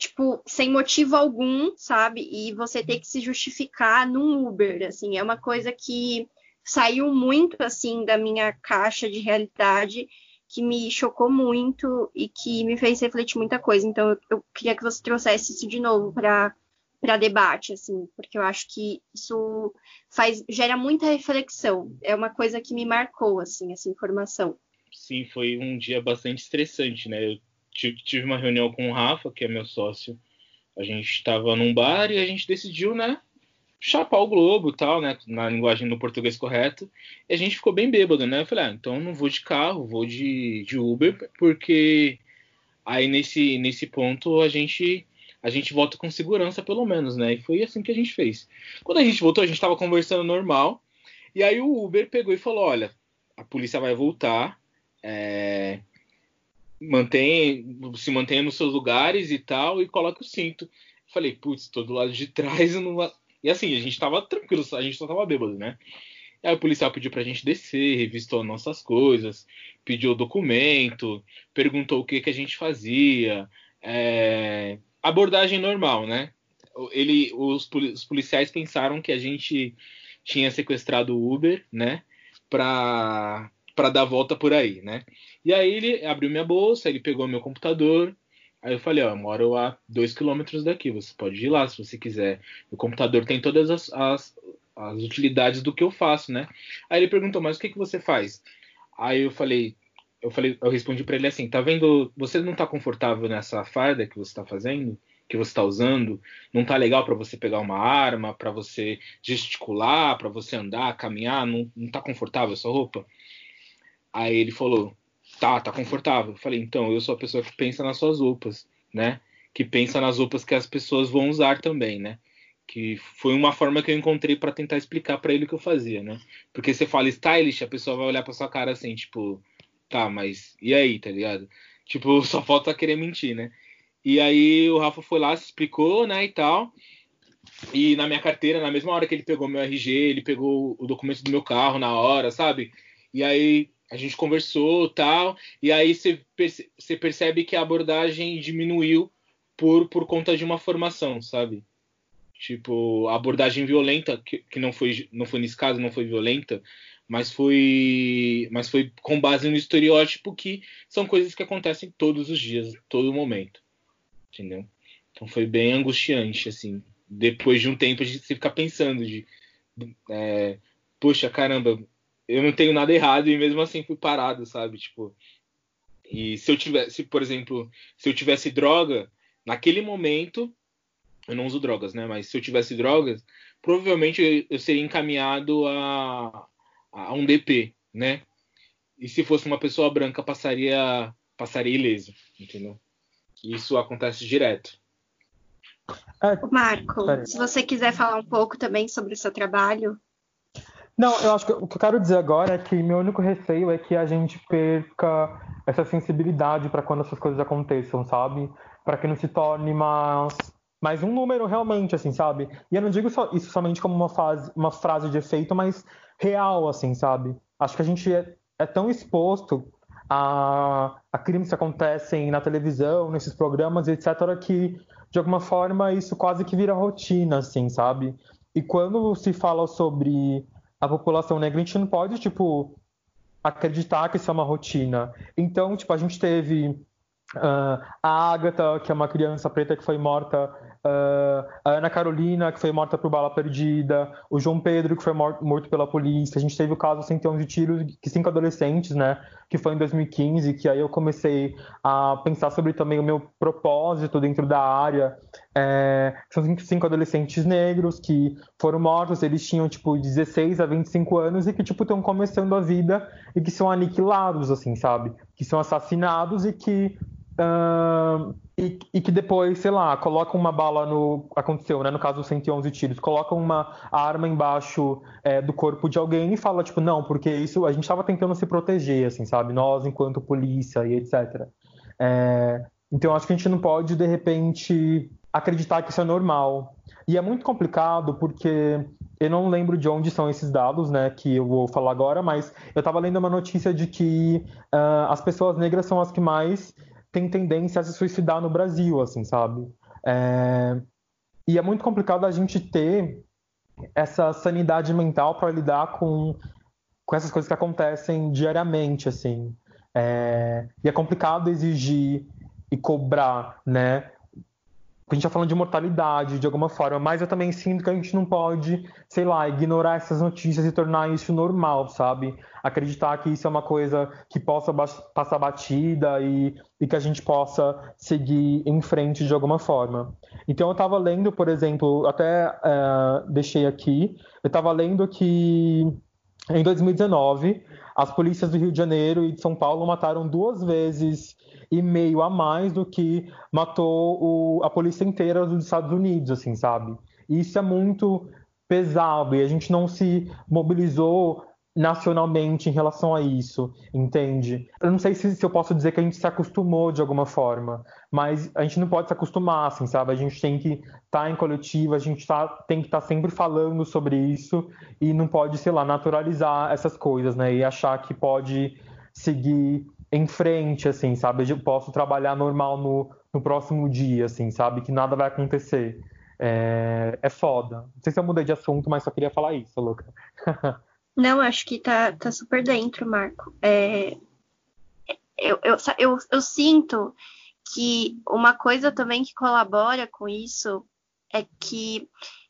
tipo, sem motivo algum, sabe? E você ter que se justificar num Uber, assim, é uma coisa que saiu muito, assim, da minha caixa de realidade, que me chocou muito e que me fez refletir muita coisa. Então, eu, eu queria que você trouxesse isso de novo para para debate, assim, porque eu acho que isso faz gera muita reflexão. É uma coisa que me marcou, assim, essa informação. Sim, foi um dia bastante estressante, né? Eu tive uma reunião com o Rafa, que é meu sócio. A gente estava num bar e a gente decidiu, né, chapar o globo tal, né, na linguagem no português correto. E a gente ficou bem bêbado, né? Eu falei, ah, então não vou de carro, vou de, de Uber, porque aí nesse, nesse ponto a gente a gente volta com segurança, pelo menos, né? E foi assim que a gente fez. Quando a gente voltou, a gente estava conversando normal. E aí o Uber pegou e falou: olha, a polícia vai voltar. É, mantém, se mantenha nos seus lugares e tal, e coloque o cinto. Falei, putz, tô do lado de trás. Eu não... E assim, a gente tava tranquilo, a gente só tava bêbado, né? E aí o policial pediu pra gente descer, revistou nossas coisas, pediu o documento, perguntou o que, que a gente fazia. É, abordagem normal, né? Ele, os, os, policiais pensaram que a gente tinha sequestrado o Uber, né? Pra, pra dar volta por aí, né? E aí ele abriu minha bolsa, ele pegou meu computador. Aí eu falei, ó, eu moro a dois quilômetros daqui, você pode ir lá se você quiser. O computador tem todas as, as, as utilidades do que eu faço, né? Aí ele perguntou, mas o que, que você faz? Aí eu falei, eu falei, eu respondi para ele assim, tá vendo? Você não tá confortável nessa farda que você tá fazendo, que você tá usando? Não tá legal para você pegar uma arma, para você gesticular, para você andar, caminhar? Não, não tá confortável essa roupa? Aí ele falou, tá, tá confortável. Eu falei, então, eu sou a pessoa que pensa nas suas roupas, né? Que pensa nas roupas que as pessoas vão usar também, né? que foi uma forma que eu encontrei para tentar explicar para ele o que eu fazia, né? Porque você fala stylish, a pessoa vai olhar para sua cara assim, tipo, tá, mas e aí, tá ligado? Tipo, só falta querer mentir, né? E aí o Rafa foi lá, se explicou, né, e tal. E na minha carteira, na mesma hora que ele pegou meu RG, ele pegou o documento do meu carro na hora, sabe? E aí a gente conversou, tal. E aí você percebe que a abordagem diminuiu por, por conta de uma formação, sabe? Tipo, a abordagem violenta, que, que não, foi, não foi nesse caso, não foi violenta, mas foi, mas foi com base no estereótipo que são coisas que acontecem todos os dias, todo momento, entendeu? Então foi bem angustiante, assim. Depois de um tempo, a gente fica pensando de, é, poxa, caramba, eu não tenho nada errado e mesmo assim fui parado, sabe? Tipo, e se eu tivesse, por exemplo, se eu tivesse droga, naquele momento, eu não uso drogas, né? Mas se eu tivesse drogas, provavelmente eu seria encaminhado a, a um DP, né? E se fosse uma pessoa branca, passaria, passaria ileso, entendeu? Isso acontece direto. É, Marco, se você quiser falar um pouco também sobre o seu trabalho. Não, eu acho que o que eu quero dizer agora é que meu único receio é que a gente perca essa sensibilidade para quando essas coisas aconteçam, sabe? Para que não se torne mais, mais um número realmente, assim, sabe? E eu não digo só, isso somente como uma, fase, uma frase de efeito, mas real, assim, sabe? Acho que a gente é, é tão exposto a, a, crimes que acontecem na televisão, nesses programas, etc., que de alguma forma isso quase que vira rotina, assim, sabe? E quando se fala sobre a população negra, a gente não pode, tipo, acreditar que isso é uma rotina. Então, tipo, a gente teve uh, a Agatha, que é uma criança preta que foi morta Uh, a Ana Carolina, que foi morta por bala perdida, o João Pedro, que foi morto pela polícia. A gente teve o caso 111 tiros, que cinco adolescentes, né? Que foi em 2015, que aí eu comecei a pensar sobre também o meu propósito dentro da área. É, são cinco adolescentes negros que foram mortos, eles tinham, tipo, 16 a 25 anos e que, tipo, estão começando a vida e que são aniquilados, assim, sabe? Que são assassinados e que E, que depois, sei lá, colocam uma bala no. Aconteceu, né? No caso dos 111 tiros, colocam uma arma embaixo é, do corpo de alguém e fala, tipo, não, porque isso a gente estava tentando se proteger, assim, sabe? Nós, enquanto polícia e etc. É, então, acho que a gente não pode, de repente, acreditar que isso é normal. E é muito complicado porque eu não lembro de onde são esses dados, né, que eu vou falar agora, mas eu estava lendo uma notícia de que uh, as pessoas negras são as que mais tem tendência a se suicidar no Brasil, assim, sabe? É... E é muito complicado a gente ter essa sanidade mental para lidar com, com essas coisas que acontecem diariamente, assim. É... E é complicado exigir e cobrar, né? A gente está falando de mortalidade de alguma forma, mas eu também sinto que a gente não pode, sei lá, ignorar essas notícias e tornar isso normal, sabe? Acreditar que isso é uma coisa que possa passar batida e, e que a gente possa seguir em frente de alguma forma. Então eu estava lendo, por exemplo, até uh, deixei aqui, eu estava lendo que em 2019 as polícias do Rio de Janeiro e de São Paulo mataram duas vezes e meio a mais do que matou o, a polícia inteira dos Estados Unidos, assim, sabe? isso é muito pesado e a gente não se mobilizou nacionalmente em relação a isso, entende? Eu não sei se, se, eu posso dizer que a gente se acostumou de alguma forma, mas a gente não pode se acostumar, assim, sabe? A gente tem que estar tá em coletivo, a gente tá, tem que estar tá sempre falando sobre isso e não pode, sei lá, naturalizar essas coisas, né? E achar que pode seguir em frente, assim, sabe? Eu posso trabalhar normal no, no próximo dia, assim, sabe? Que nada vai acontecer. É, é foda. Não sei se eu mudei de assunto, mas só queria falar isso, louca. Não, acho que tá, tá super dentro, Marco. É, eu, eu, eu, eu sinto que uma coisa também que colabora com isso é que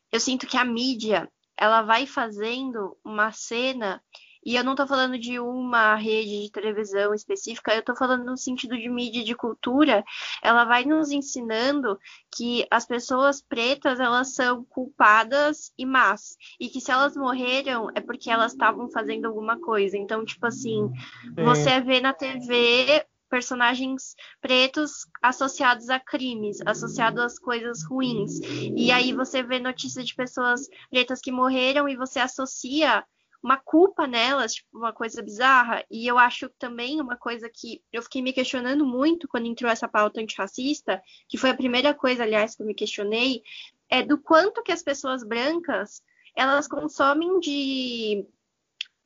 eu sinto que a mídia ela vai fazendo uma cena e eu não estou falando de uma rede de televisão específica, eu estou falando no sentido de mídia de cultura. Ela vai nos ensinando que as pessoas pretas elas são culpadas e más, e que se elas morreram é porque elas estavam fazendo alguma coisa. Então, tipo assim, é. você vê na TV personagens pretos associados a crimes, associados às coisas ruins. E aí você vê notícias de pessoas pretas que morreram e você associa uma culpa nelas, tipo, uma coisa bizarra. E eu acho também uma coisa que eu fiquei me questionando muito quando entrou essa pauta antirracista, que foi a primeira coisa, aliás, que eu me questionei, é do quanto que as pessoas brancas elas consomem de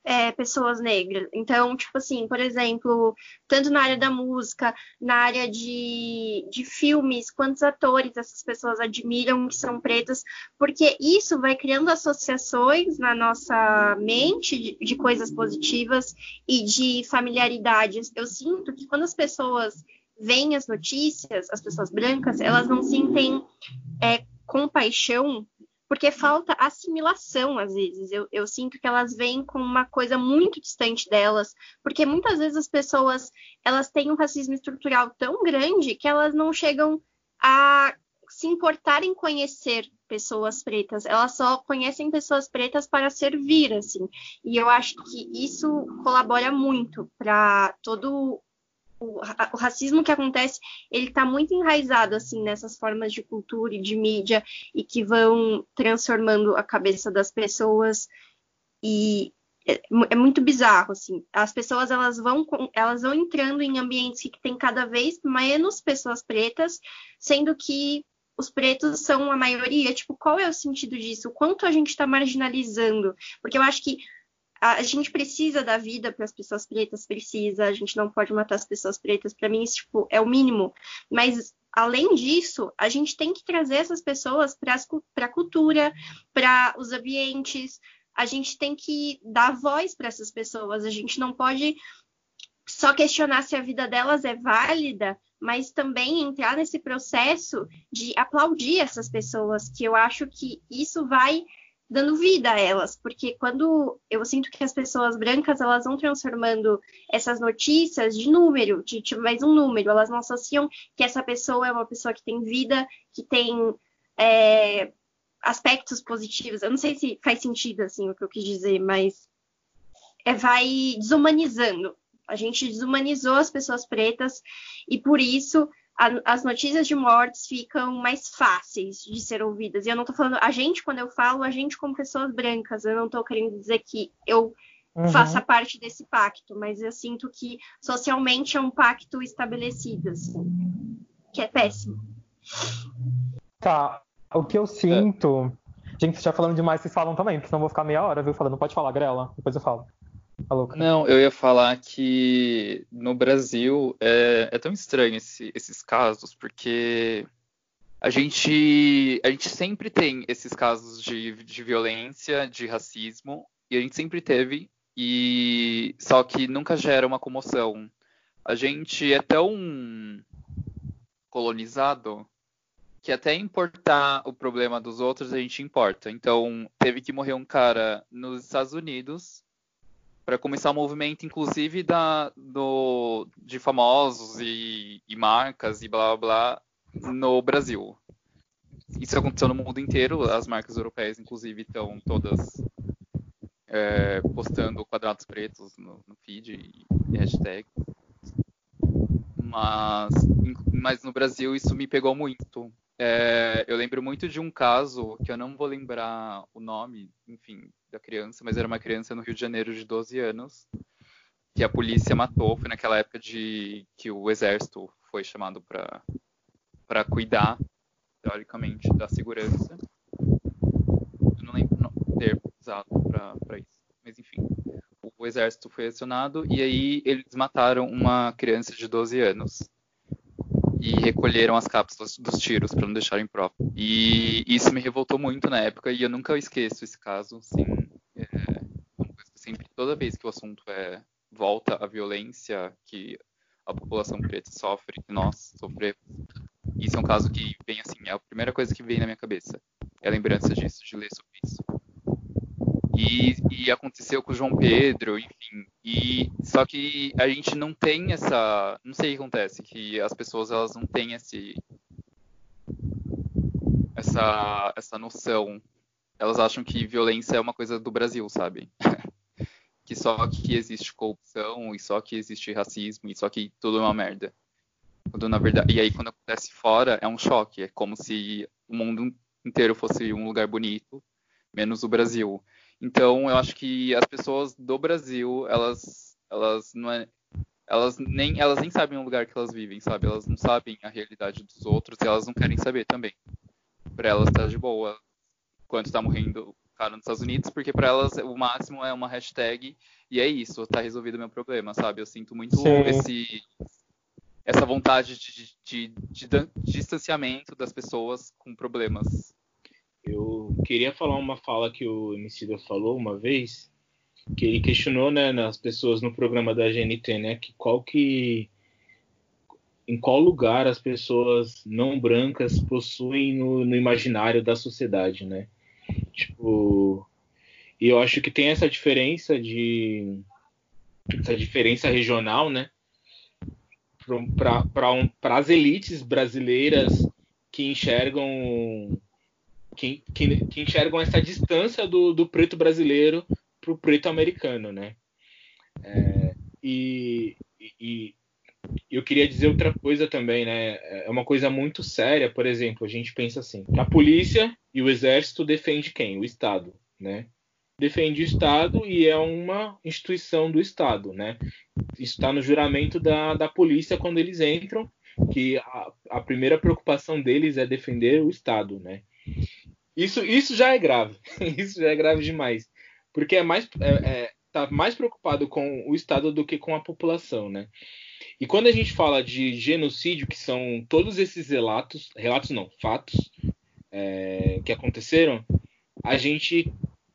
é, pessoas negras. Então, tipo assim, por exemplo, tanto na área da música, na área de, de filmes, quantos atores essas pessoas admiram que são pretas, porque isso vai criando associações na nossa mente de, de coisas positivas e de familiaridades. Eu sinto que quando as pessoas veem as notícias, as pessoas brancas, elas não sentem é, compaixão porque falta assimilação às vezes. Eu, eu, sinto que elas vêm com uma coisa muito distante delas, porque muitas vezes as pessoas elas têm um racismo estrutural tão grande que elas não chegam a se importar em conhecer pessoas pretas, elas só conhecem pessoas pretas para servir, assim. E eu acho que isso colabora muito para todo o, o, racismo que acontece, ele está muito enraizado assim nessas formas de cultura e de mídia e que vão transformando a cabeça das pessoas e é, é muito bizarro assim. As pessoas elas vão elas vão entrando em ambientes que tem cada vez menos pessoas pretas, sendo que os pretos são a maioria. Tipo, qual é o sentido disso? O quanto a gente está marginalizando? Porque eu acho que a, gente precisa da vida para as pessoas pretas, precisa, a gente não pode matar as pessoas pretas, para mim isso tipo, é o mínimo. Mas além disso, a gente tem que trazer essas pessoas para a cultura, para os ambientes, a gente tem que dar voz para essas pessoas, a gente não pode só questionar se a vida delas é válida, mas também entrar nesse processo de aplaudir essas pessoas, que eu acho que isso vai dando vida a elas, porque quando eu sinto que as pessoas brancas elas vão transformando essas notícias de número, de tipo, mais um número, elas não associam que essa pessoa é uma pessoa que tem vida, que tem é, aspectos positivos. Eu não sei se faz sentido assim o que eu quis dizer, mas é, vai desumanizando. A gente desumanizou as pessoas pretas e por isso a, as notícias de mortes ficam mais fáceis de ser ouvidas. E eu não estou falando a gente, quando eu falo, a gente como pessoas brancas, eu não estou querendo dizer que eu uhum. faça parte desse pacto, mas eu sinto que socialmente é um pacto estabelecido, assim, que é péssimo. Tá, o que eu sinto. É. Gente, se já falando demais, vocês falam também, porque senão eu vou ficar meia hora, viu? Falando, pode falar, Grela, depois eu falo. Não, eu ia falar que no Brasil é, é tão estranho esse, esses casos, porque a gente, a gente sempre tem esses casos de, de violência, de racismo, e a gente sempre teve, e só que nunca gera uma comoção. A gente é tão colonizado que até importar o problema dos outros a gente importa. Então, teve que morrer um cara nos Estados Unidos para começar o um movimento, inclusive, da, do, de famosos e, e marcas e blá blá blá no Brasil. Isso aconteceu no mundo inteiro, as marcas europeias, inclusive, estão todas é, postando quadrados pretos no, no feed e, e hashtag. Mas, mas no Brasil isso me pegou muito. É, eu lembro muito de um caso que eu não vou lembrar o nome, enfim, da criança, mas era uma criança no Rio de Janeiro de 12 anos que a polícia matou. Foi naquela época de que o exército foi chamado para cuidar, teoricamente, da segurança. Eu não lembro o termo usado para isso, mas enfim. O, o exército foi acionado e aí eles mataram uma criança de 12 anos e recolheram as cápsulas dos tiros para não deixarem prova. E isso me revoltou muito na época e eu nunca esqueço esse caso. Assim, é, sempre, toda vez que o assunto é volta à violência que a população preta sofre, que nós sofremos, isso é um caso que vem assim, é a primeira coisa que vem na minha cabeça. É a lembrança disso, de ler sobre isso. E, e, aconteceu com o João Pedro, enfim. E só que a gente não tem essa, não sei o que acontece, que as pessoas elas não têm esse essa essa noção. Elas acham que violência é uma coisa do Brasil, sabe? que só que existe corrupção e só que existe racismo e só que tudo é uma merda. Quando na verdade, e aí quando acontece fora é um choque, é como se o mundo inteiro fosse um lugar bonito, menos o Brasil. Então eu acho que as pessoas do Brasil, elas elas não é, elas nem elas nem sabem o lugar que elas vivem, sabe? Elas não sabem a realidade dos outros e elas não querem saber também. Para elas tá de boa quando tá morrendo o cara nos Estados Unidos, porque para elas o máximo é uma hashtag e é isso, tá resolvido o meu problema, sabe? Eu sinto muito Sim. esse essa vontade de, de, de, de, distanciamento das pessoas com problemas. Eu queria falar uma fala que o Emicida falou uma vez, que ele questionou né, nas pessoas no programa da GNT, né, que qual que em qual lugar as pessoas não brancas possuem no, no imaginário da sociedade, né? Tipo, e eu acho que tem essa diferença de essa diferença regional, né? para um, as elites brasileiras que enxergam que, que, que enxergam essa distância do, do preto brasileiro para o preto americano, né? É, e, e, eu queria dizer outra coisa também, né? É uma coisa muito séria, por exemplo, a gente pensa assim: a polícia e o exército defende quem? O Estado, né? defende o Estado e é uma instituição do Estado, né? Está no juramento da, da polícia quando eles entram, que a, a primeira preocupação deles é defender o Estado, né? Isso, isso já é grave, isso já é grave demais, porque é mais é, é, tá mais preocupado com o Estado do que com a população, né? E quando a gente fala de genocídio, que são todos esses relatos, relatos não, fatos é, que aconteceram, a gente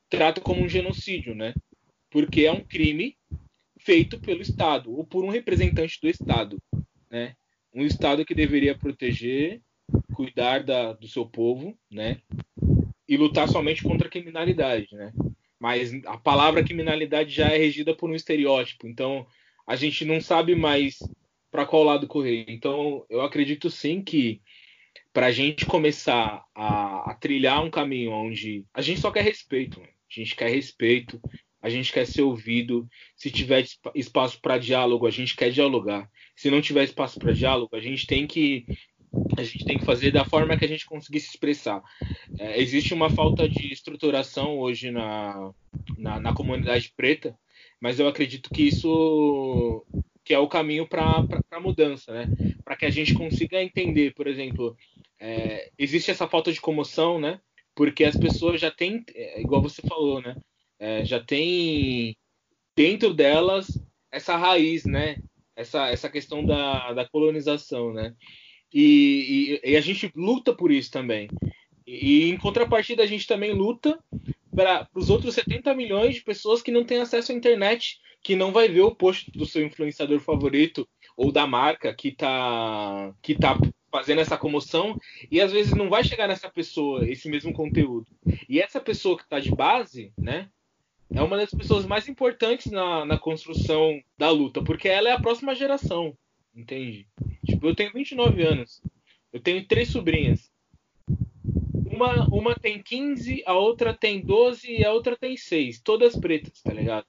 trata como um genocídio, né? Porque é um crime feito pelo Estado ou por um representante do Estado, né? Um Estado que deveria proteger, cuidar da, do seu povo, né? E lutar somente contra a criminalidade, né? Mas a palavra criminalidade já é regida por um estereótipo, então a gente não sabe mais para qual lado correr. Então eu acredito sim que para a gente começar a, a, trilhar um caminho onde a gente só quer respeito, né? a gente quer respeito, a gente quer ser ouvido. Se tiver espaço para diálogo, a gente quer dialogar. Se não tiver espaço para diálogo, a gente tem que a gente tem que fazer da forma que a gente conseguir se expressar. É, existe uma falta de estruturação hoje na, na, na, comunidade preta, mas eu acredito que isso que é o caminho para a mudança, né? Para que a gente consiga entender, por exemplo, é, existe essa falta de comoção, né? porque as pessoas já têm, é, igual você falou, né? É, já tem dentro delas essa raiz, né? Essa, essa questão da, da colonização, né? E, e, e a gente luta por isso também. E, em contrapartida, a gente também luta para os outros 70 milhões de pessoas que não têm acesso à internet, que não vai ver o post do seu influenciador favorito ou da marca que está que tá fazendo essa comoção e às vezes não vai chegar nessa pessoa esse mesmo conteúdo. E essa pessoa que está de base, né, é uma das pessoas mais importantes na, na construção da luta, porque ela é a próxima geração, entende? Tipo, eu tenho 29 anos, eu tenho três sobrinhas. Uma, uma tem 15, a outra tem 12 e a outra tem 6, todas pretas, tá ligado?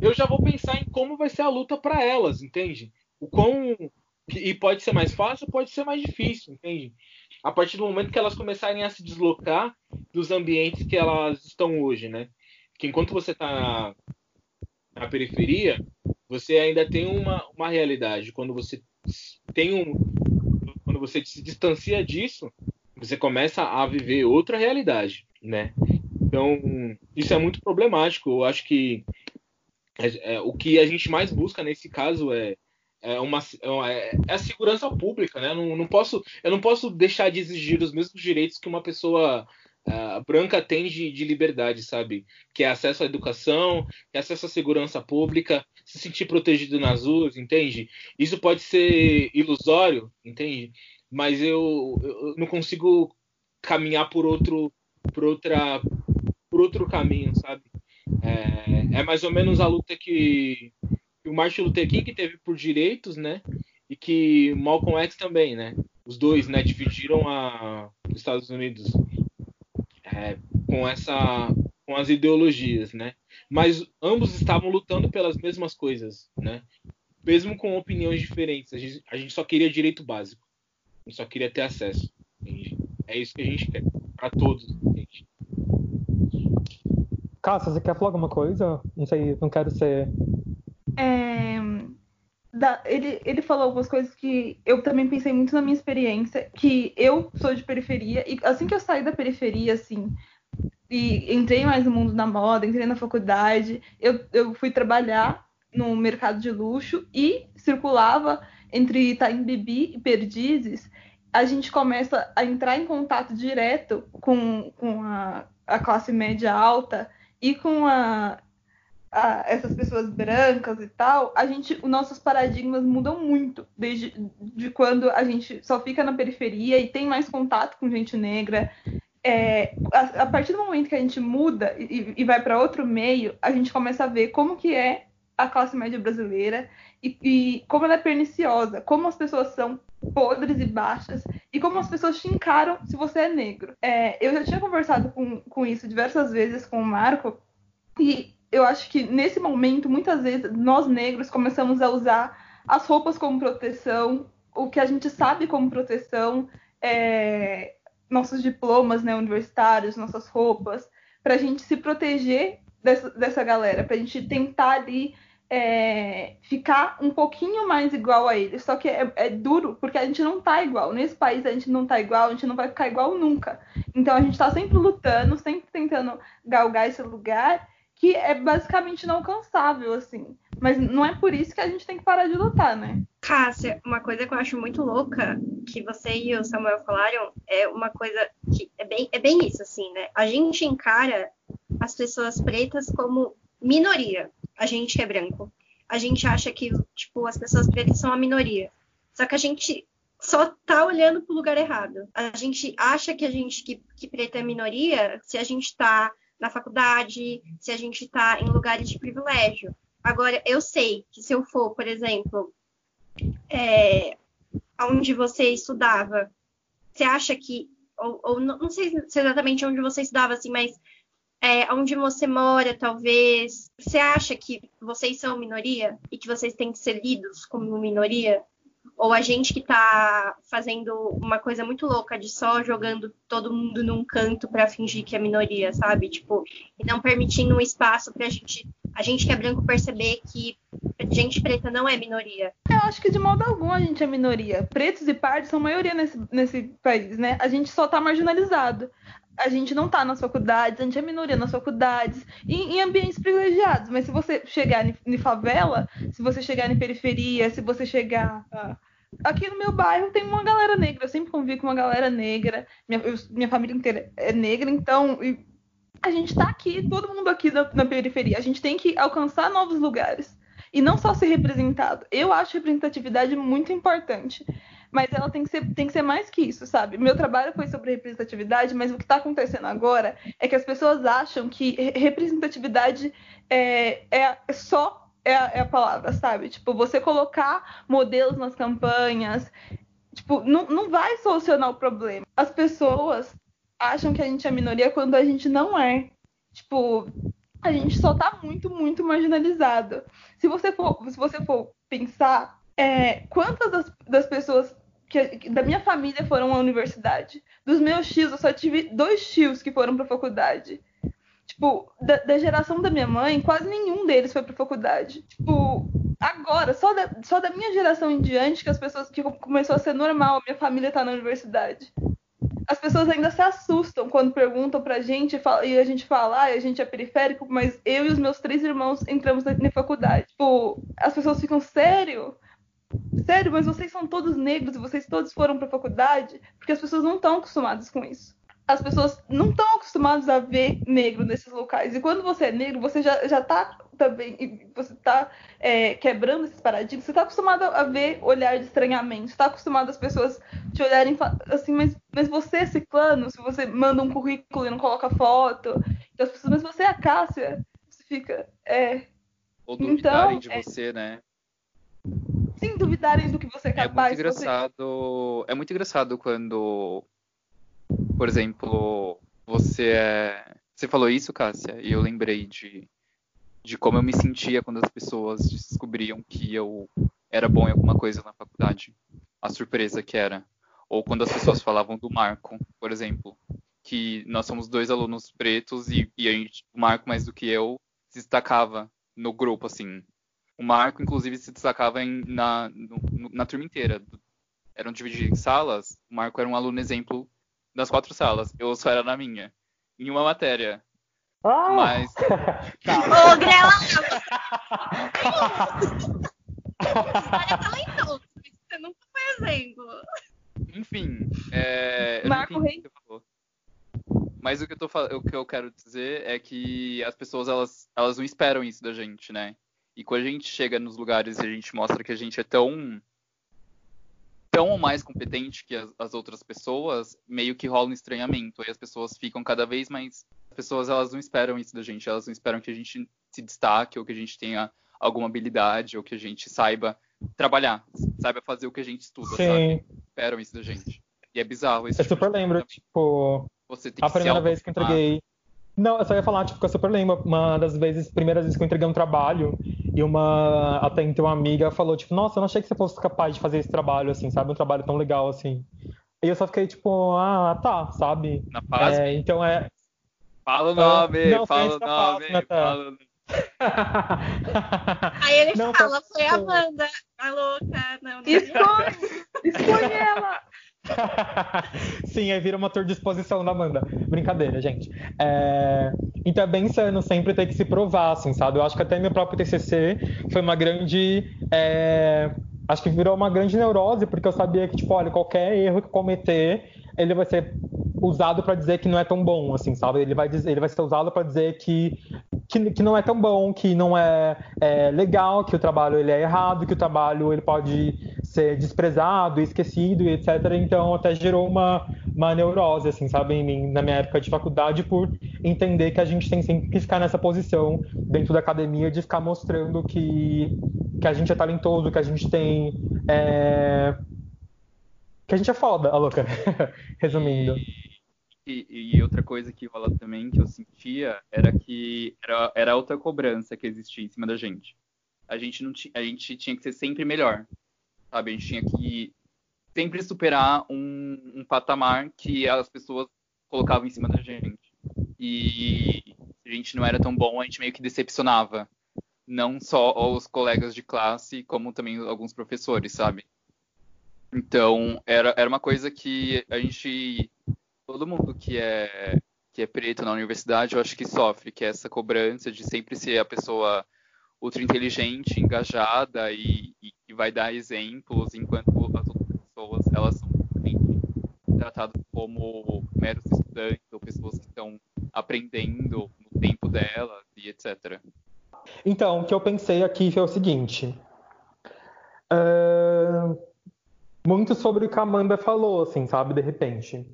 Eu já vou pensar em como vai ser a luta para elas, entende? O quão e pode ser mais fácil, pode ser mais difícil, entende? A partir do momento que elas começarem a se deslocar dos ambientes que elas estão hoje, né? Que enquanto você está na, na periferia, você ainda tem uma, uma realidade. Quando você tem um, quando você se distancia disso, você começa a viver outra realidade, né? Então, isso é muito problemático. Eu acho que é, é, o que a gente mais busca nesse caso é é uma, é, é a segurança pública, né? Não, não, posso, eu não posso deixar de exigir os mesmos direitos que uma pessoa uh, branca tem de, de, liberdade, sabe? Que é acesso à educação, é acesso à segurança pública, se sentir protegido nas ruas, entende? Isso pode ser ilusório, entende? Mas eu, eu não consigo caminhar por outro, por outra, por outro caminho, sabe? É, é mais ou menos a luta que o Martin Luther King teve por direitos, né? E que Malcolm X também, né? Os dois, né? Dividiram a, os Estados Unidos é, com essa, com as ideologias, né? Mas ambos estavam lutando pelas mesmas coisas, né? Mesmo com opiniões diferentes. A gente, a gente só queria direito básico. Gente só queria ter acesso. É isso que a gente quer para todos, gente. Cássia, você quer falar alguma coisa? Não sei, não quero ser é, da, ele, ele falou algumas coisas que eu também pensei muito na minha experiência, que eu sou de periferia, e assim que eu saí da periferia, assim, e entrei mais no mundo da moda, entrei na faculdade, eu, eu fui trabalhar no mercado de luxo e circulava entre Itaim Bibi e Perdizes, a gente começa a entrar em contato direto com, com a, a classe média alta e com a a, essas pessoas brancas e tal, a gente, os nossos paradigmas mudam muito desde de quando a gente só fica na periferia e tem mais contato com gente negra. É, a, a, partir do momento que a gente muda e, e vai para outro meio, a gente começa a ver como que é a classe média brasileira e, e, como ela é perniciosa, como as pessoas são podres e baixas e como as pessoas te encaram se você é negro. É, eu já tinha conversado com, com isso diversas vezes com o Marco e eu acho que nesse momento, muitas vezes, nós negros começamos a usar as roupas como proteção, o que a gente sabe como proteção, é, nossos diplomas né, universitários, nossas roupas, para a gente se proteger dessa, dessa galera, para a gente tentar ali é, ficar um pouquinho mais igual a eles. Só que é, é, duro, porque a gente não tá igual. Nesse país a gente não tá igual, a gente não vai ficar igual nunca. Então a gente está sempre lutando, sempre tentando galgar esse lugar que é basicamente inalcançável, assim. Mas não é por isso que a gente tem que parar de lutar, né? Cássia, uma coisa que eu acho muito louca, que você e o Samuel falaram, é uma coisa que é bem, é bem isso, assim, né? A gente encara as pessoas pretas como minoria, a gente é branco. A gente acha que, tipo, as pessoas pretas são a minoria. Só que a gente só tá olhando pro lugar errado. A gente acha que a gente que, que preta é minoria se a gente tá na faculdade, se a gente está em lugares de privilégio. Agora, eu sei que se eu for, por exemplo, é, onde você estudava, você acha que, ou, ou não, não, sei se exatamente onde você estudava, assim, mas é, onde você mora, talvez, você acha que vocês são minoria e que vocês têm que ser lidos como minoria? ou a gente que está fazendo uma coisa muito louca de só jogando todo mundo num canto para fingir que é minoria, sabe? Tipo, e não permitindo um espaço para a gente, a gente que é branco perceber que gente preta não é minoria. Eu acho que de modo algum a gente é minoria. Pretos e pardos são maioria nesse, nesse país, né? A gente só tá marginalizado a gente não tá nas faculdades, a gente é minoria nas faculdades, em, em ambientes privilegiados. Mas se você chegar em, favela, se você chegar em periferia, se você chegar. Ah, aqui no meu bairro tem uma galera negra, eu sempre convivi com uma galera negra, minha, eu, minha família inteira é negra, então a gente está aqui, todo mundo aqui na, na, periferia, a gente tem que alcançar novos lugares e não só ser representado. Eu acho representatividade muito importante, mas ela tem que ser, tem que ser mais que isso, sabe? Meu trabalho foi sobre representatividade, mas o que está acontecendo agora é que as pessoas acham que representatividade é, é só é a, é a palavra, sabe? Tipo, você colocar modelos nas campanhas, tipo, não, não vai solucionar o problema. As pessoas acham que a gente é minoria quando a gente não é. Tipo, a gente só tá muito, muito marginalizado. Se você for, se você for pensar, é, quantas das, das pessoas que, da minha família foram à universidade? Dos meus tios, eu só tive dois tios que foram para faculdade. Tipo, da, da, geração da minha mãe, quase nenhum deles foi pra faculdade. Tipo, agora, só da, só da minha geração em diante, que as pessoas que começou a ser normal, a minha família tá na universidade. As pessoas ainda se assustam quando perguntam pra gente e a gente fala, ah, a gente é periférico, mas eu e os meus três irmãos entramos na, na faculdade. Tipo, as pessoas ficam, sério? Sério, mas vocês são todos negros e vocês todos foram pra faculdade? Porque as pessoas não estão acostumadas com isso as pessoas não estão acostumadas a ver negro nesses locais. E quando você é negro, você já, já tá também, você está é, quebrando esses paradigmas, você está acostumado a ver olhar de estranhamento, está acostumado as pessoas te olharem assim, mas, mas você é ciclano, se você manda um currículo e não coloca foto, então as pessoas, mas você é a Cássia, você fica, é... Ou duvidarem então, de é... você, né? Sim, duvidarem do que você é capaz. É muito engraçado, você... é muito engraçado quando por exemplo, você é. Você falou isso, Cássia, e eu lembrei de, de como eu me sentia quando as pessoas descobriam que eu era bom em alguma coisa na faculdade. A surpresa que era. Ou quando as pessoas falavam do Marco, por exemplo, que nós somos dois alunos pretos e, e a gente, o Marco, mais do que eu, se destacava no grupo, assim. O Marco, inclusive, se destacava em, na, no, na turma inteira. Eram divididos em salas. O Marco era um aluno exemplo das quatro salas. Eu só era na minha. Em uma matéria. Ah! Mas. tá. Ô, Grela! História talentosa, você nunca foi exemplo. Enfim, é. Marco Rei. Mas o que, eu tô, o que eu quero dizer é que as pessoas elas, elas não esperam isso da gente, né? E quando a gente chega nos lugares e a gente mostra que a gente é tão tão ou mais competente que as, as, outras pessoas, meio que rola um estranhamento. Aí as pessoas ficam cada vez mais. As pessoas elas não esperam isso da gente, elas não esperam que a gente se destaque ou que a gente tenha alguma habilidade ou que a gente saiba trabalhar, saiba fazer o que a gente estuda, Sim. sabe? Esperam isso da gente. E é bizarro isso. Eu tipo super lembro, tipo, a primeira vez que eu entreguei não, eu só ia falar, tipo, que eu super lembro, uma das vezes, primeiras vezes que eu entreguei um trabalho, e uma, até então, uma amiga falou, tipo, nossa, eu não achei que você fosse capaz de fazer esse trabalho, assim, sabe? Um trabalho tão legal, assim. E eu só fiquei, tipo, ah, tá, sabe? Na paz. É, então é... Fala o nome, não, fala o nome, fala... Aí ele não, fala, foi a Amanda, a louca, não, não. Expõe, expõe ela! Sim, aí vira uma tour de exposição da Amanda. Brincadeira, gente. É... Então é bem insano sempre ter que se provar, assim, sabe? Eu acho que até meu próprio TCC foi uma grande. É... Acho que virou uma grande neurose, porque eu sabia que, tipo, olha, qualquer erro que cometer, ele vai ser usado para dizer que não é tão bom, assim, sabe? Ele vai, dizer, ele vai ser usado para dizer que, que, que, não é tão bom, que não é, é, legal, que o trabalho ele é errado, que o trabalho ele pode ser desprezado, esquecido etc. Então até gerou uma, uma neurose, assim, sabe, em mim, na minha época de faculdade, por entender que a gente tem sempre que ficar nessa posição dentro da academia de ficar mostrando que, que a gente é talentoso, que a gente tem. É... Que a gente é foda, a louca. Resumindo. E, e, outra coisa que rola também que eu sentia era que era, era outra cobrança que existia em cima da gente. A gente não a gente tinha que ser sempre melhor sabe? A gente tinha que sempre superar um, um patamar que as pessoas colocavam em cima da gente. E se a gente não era tão bom, a gente meio que decepcionava. Não só os colegas de classe, como também alguns professores, sabe? Então, era, era uma coisa que a gente. Todo mundo que é, que é preto na universidade, eu acho que sofre, que é essa cobrança de sempre ser a pessoa ultra inteligente, engajada e, e, e vai dar exemplos, enquanto as pessoas, elas são tratadas como meros estudantes ou pessoas que estão aprendendo no tempo delas e etc. Então, o que eu pensei aqui foi o seguinte. Uh, muito sobre o que a Amanda falou, assim, sabe, de repente.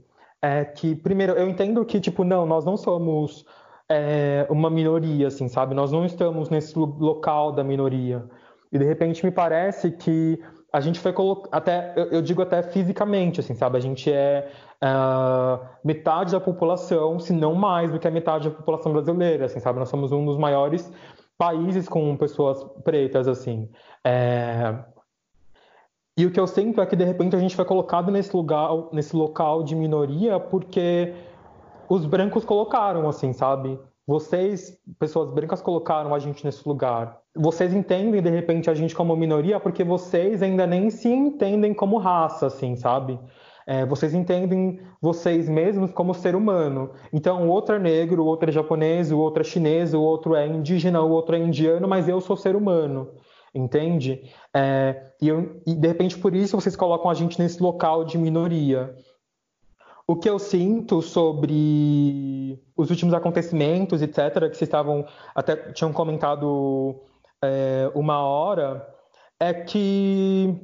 É que, primeiro, eu entendo que, tipo, não, nós não somos é, uma minoria, assim, sabe? Nós não estamos nesse local da minoria. E, de repente, me parece que a gente foi colocado, até, eu, digo até fisicamente, assim, sabe? A gente é uh, metade da população, se não mais do que a metade da população brasileira, assim, sabe? Nós somos um dos maiores países com pessoas pretas, assim. É... E o que eu sinto é que, de repente, a gente foi colocado nesse lugar, nesse local de minoria porque os brancos colocaram, assim, sabe? Vocês, pessoas brancas, colocaram a gente nesse lugar. Vocês entendem, de repente, a gente como minoria porque vocês ainda nem se entendem como raça, assim, sabe? É, vocês entendem vocês mesmos como ser humano. Então, o outro é negro, o outro é japonês, o outro é chinês, o outro é indígena, o outro é indiano, mas eu sou ser humano. Entende? É, e, eu, e de repente por isso vocês colocam a gente nesse local de minoria. O que eu sinto sobre os últimos acontecimentos, etc., que vocês estavam até tinham comentado é, uma hora, é que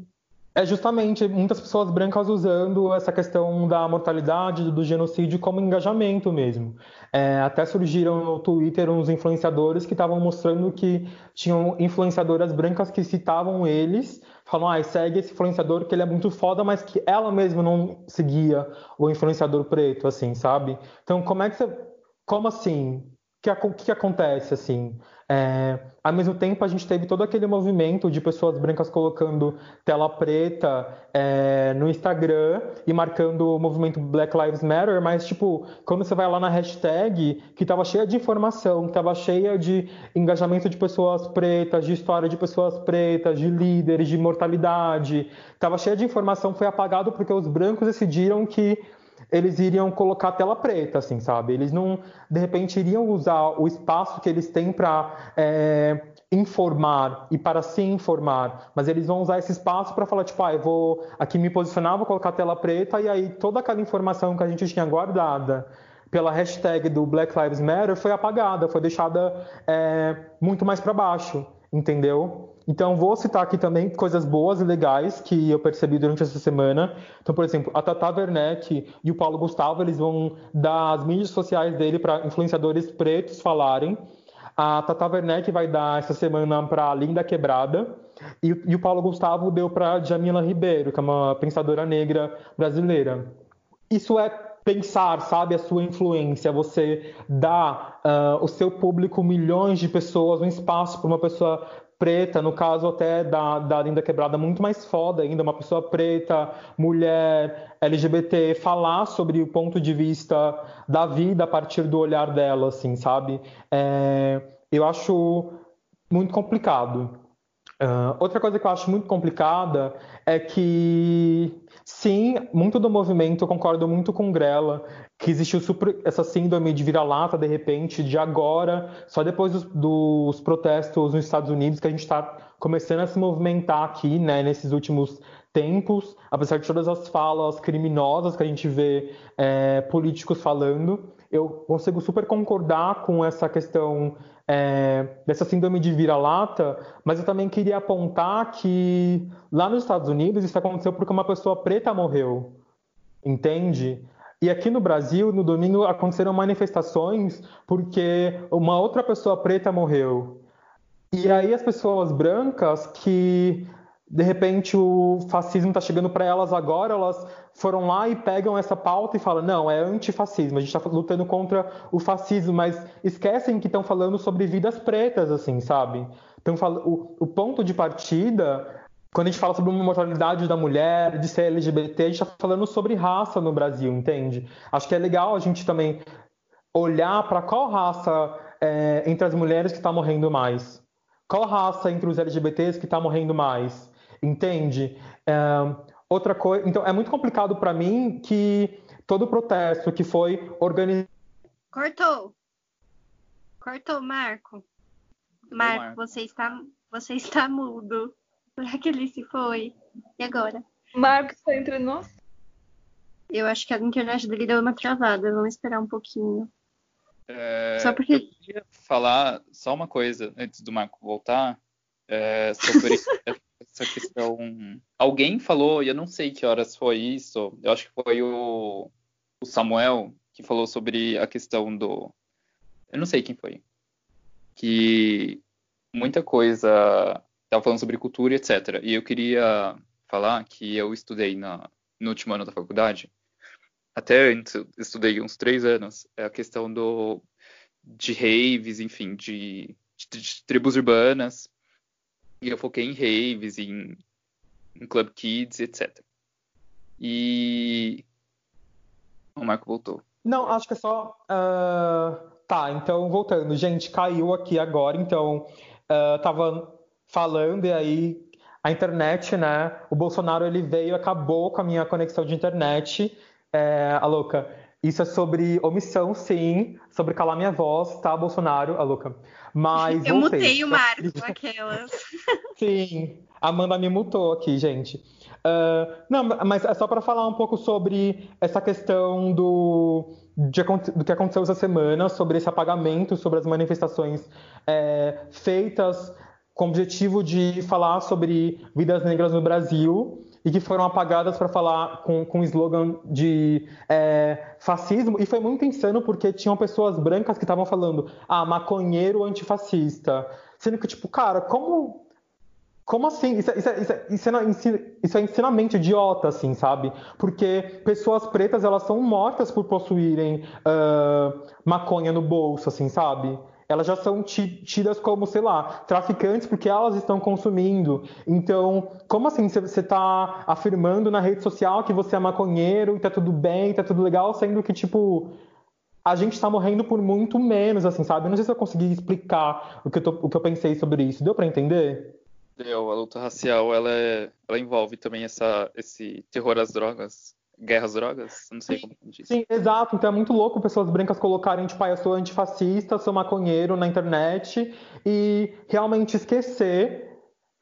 é justamente muitas pessoas brancas usando essa questão da mortalidade, do genocídio como engajamento mesmo. É, até surgiram no Twitter uns influenciadores que estavam mostrando que tinham influenciadoras brancas que citavam eles falam, ah, segue esse influenciador que ele é muito foda, mas que ela mesma não seguia o influenciador preto, assim, sabe? Então, como é que você. Como assim? O que, que acontece, assim? É, ao mesmo tempo, a gente teve todo aquele movimento de pessoas brancas colocando tela preta é, no Instagram e marcando o movimento Black Lives Matter, mas, tipo, quando você vai lá na hashtag, que estava cheia de informação, que estava cheia de engajamento de pessoas pretas, de história de pessoas pretas, de líderes, de mortalidade, estava cheia de informação, foi apagado porque os brancos decidiram que eles iriam colocar tela preta, assim, sabe? Eles não, de repente, iriam usar o espaço que eles têm para é, informar e para se informar, mas eles vão usar esse espaço para falar, tipo, ah, eu vou aqui me posicionar, vou colocar tela preta, e aí toda aquela informação que a gente tinha guardada pela hashtag do Black Lives Matter foi apagada, foi deixada é, muito mais para baixo, entendeu? Então, vou citar aqui também coisas boas e legais que eu percebi durante essa semana. Então, por exemplo, a Tata Werneck e o Paulo Gustavo, eles vão dar as mídias sociais dele para influenciadores pretos falarem. A Tata Werneck vai dar essa semana para Linda Quebrada. E, e, o Paulo Gustavo deu para Jamila Ribeiro, que é uma pensadora negra brasileira. Isso é pensar, sabe, a sua influência, você dá uh, o seu público milhões de pessoas, um espaço para uma pessoa preta, no caso até da, da Linda Quebrada, muito mais foda ainda, uma pessoa preta, mulher, LGBT, falar sobre o ponto de vista da vida a partir do olhar dela, assim, sabe? É, eu acho muito complicado. Uh, outra coisa que eu acho muito complicada é que, sim, muito do movimento, eu concordo muito com Grela, que existiu super, essa síndrome de vira-lata, de repente, de agora, só depois dos, dos, protestos nos Estados Unidos, que a gente está começando a se movimentar aqui, né, nesses últimos tempos, apesar de todas as falas criminosas que a gente vê é, políticos falando, eu consigo super concordar com essa questão é, dessa síndrome de vira-lata, mas eu também queria apontar que lá nos Estados Unidos isso aconteceu porque uma pessoa preta morreu, entende? E aqui no Brasil, no domingo, aconteceram manifestações porque uma outra pessoa preta morreu. E aí as pessoas brancas que de repente o fascismo está chegando para elas agora, elas foram lá e pegam essa pauta e falam: não, é antifascismo, a gente está lutando contra o fascismo, mas esquecem que estão falando sobre vidas pretas, assim, sabe? Então, o, ponto de partida quando a gente fala sobre uma mortalidade da mulher, de ser LGBT, a gente está falando sobre raça no Brasil, entende? Acho que é legal a gente também olhar para qual raça é, entre as mulheres que está morrendo mais. Qual raça entre os LGBTs que está morrendo mais? Entende? É, outra coisa. Então, é muito complicado para mim que todo o protesto que foi organizado. Cortou. Cortou, Marco. Marco, Marco, você está, você está mudo. Será que ele se foi? E agora? Marcos está entre nós? Eu acho que a internet dele deu uma travada. Vamos esperar um pouquinho. É, Só porque- Eu queria falar só uma coisa antes do Marco voltar é, sobre essa questão. Alguém falou, e eu não sei que horas foi isso, eu acho que foi o, o Samuel que falou sobre a questão do. Eu não sei quem foi. Que muita coisa. Estava falando sobre cultura etc. E eu queria falar que eu estudei na, no último ano da faculdade até antes, estudei uns três anos, é a questão do, de raves, enfim, de, de, de tribos urbanas. E eu foquei em raves, em, em club kids, etc. E. O Marco voltou. Não, acho que é só. ah, Tá, então voltando. Gente, caiu aqui agora, então. ah, tava falando e aí a internet, né? O Bolsonaro ele veio acabou com a minha conexão de internet. É, a louca. Isso é sobre omissão, sim, sobre calar minha voz, tá, Bolsonaro, a louca. Mas Eu voltei. mutei o Marcos, aquelas. Sim, a Amanda me mutou aqui, gente. Ah, não, mas é só para falar um pouco sobre essa questão do, de do que aconteceu essa semana, sobre esse apagamento, sobre as manifestações é, feitas com o objetivo de falar sobre vidas negras no Brasil e que foram apagadas para falar com, com slogan de é, fascismo. E foi muito insano porque tinham pessoas brancas que estavam falando, ah, maconheiro antifascista. Sendo que, tipo, cara, como como assim? Isso, é- isso, é- isso, é- isso, é, ensi- isso é ensinamento idiota, assim, sabe? Porque pessoas pretas, elas são mortas por possuírem ah, maconha no bolso, assim, sabe? Elas já são ti- tidas como, sei lá, traficantes porque elas estão consumindo. Então, como assim você está afirmando na rede social que você é maconheiro e tá tudo bem, tá tudo legal, sendo que, tipo, a gente está morrendo por muito menos, assim, sabe? Eu não sei se eu consegui explicar o que eu, tô- o que eu pensei sobre isso. Deu para entender? Deu, a luta racial, ela, é- ela envolve também essa, esse terror às drogas, guerra às drogas, não sei como diz. Sim, exato. Então é muito louco pessoas brancas colocarem, tipo, ah, eu sou antifascista, sou maconheiro na internet e realmente esquecer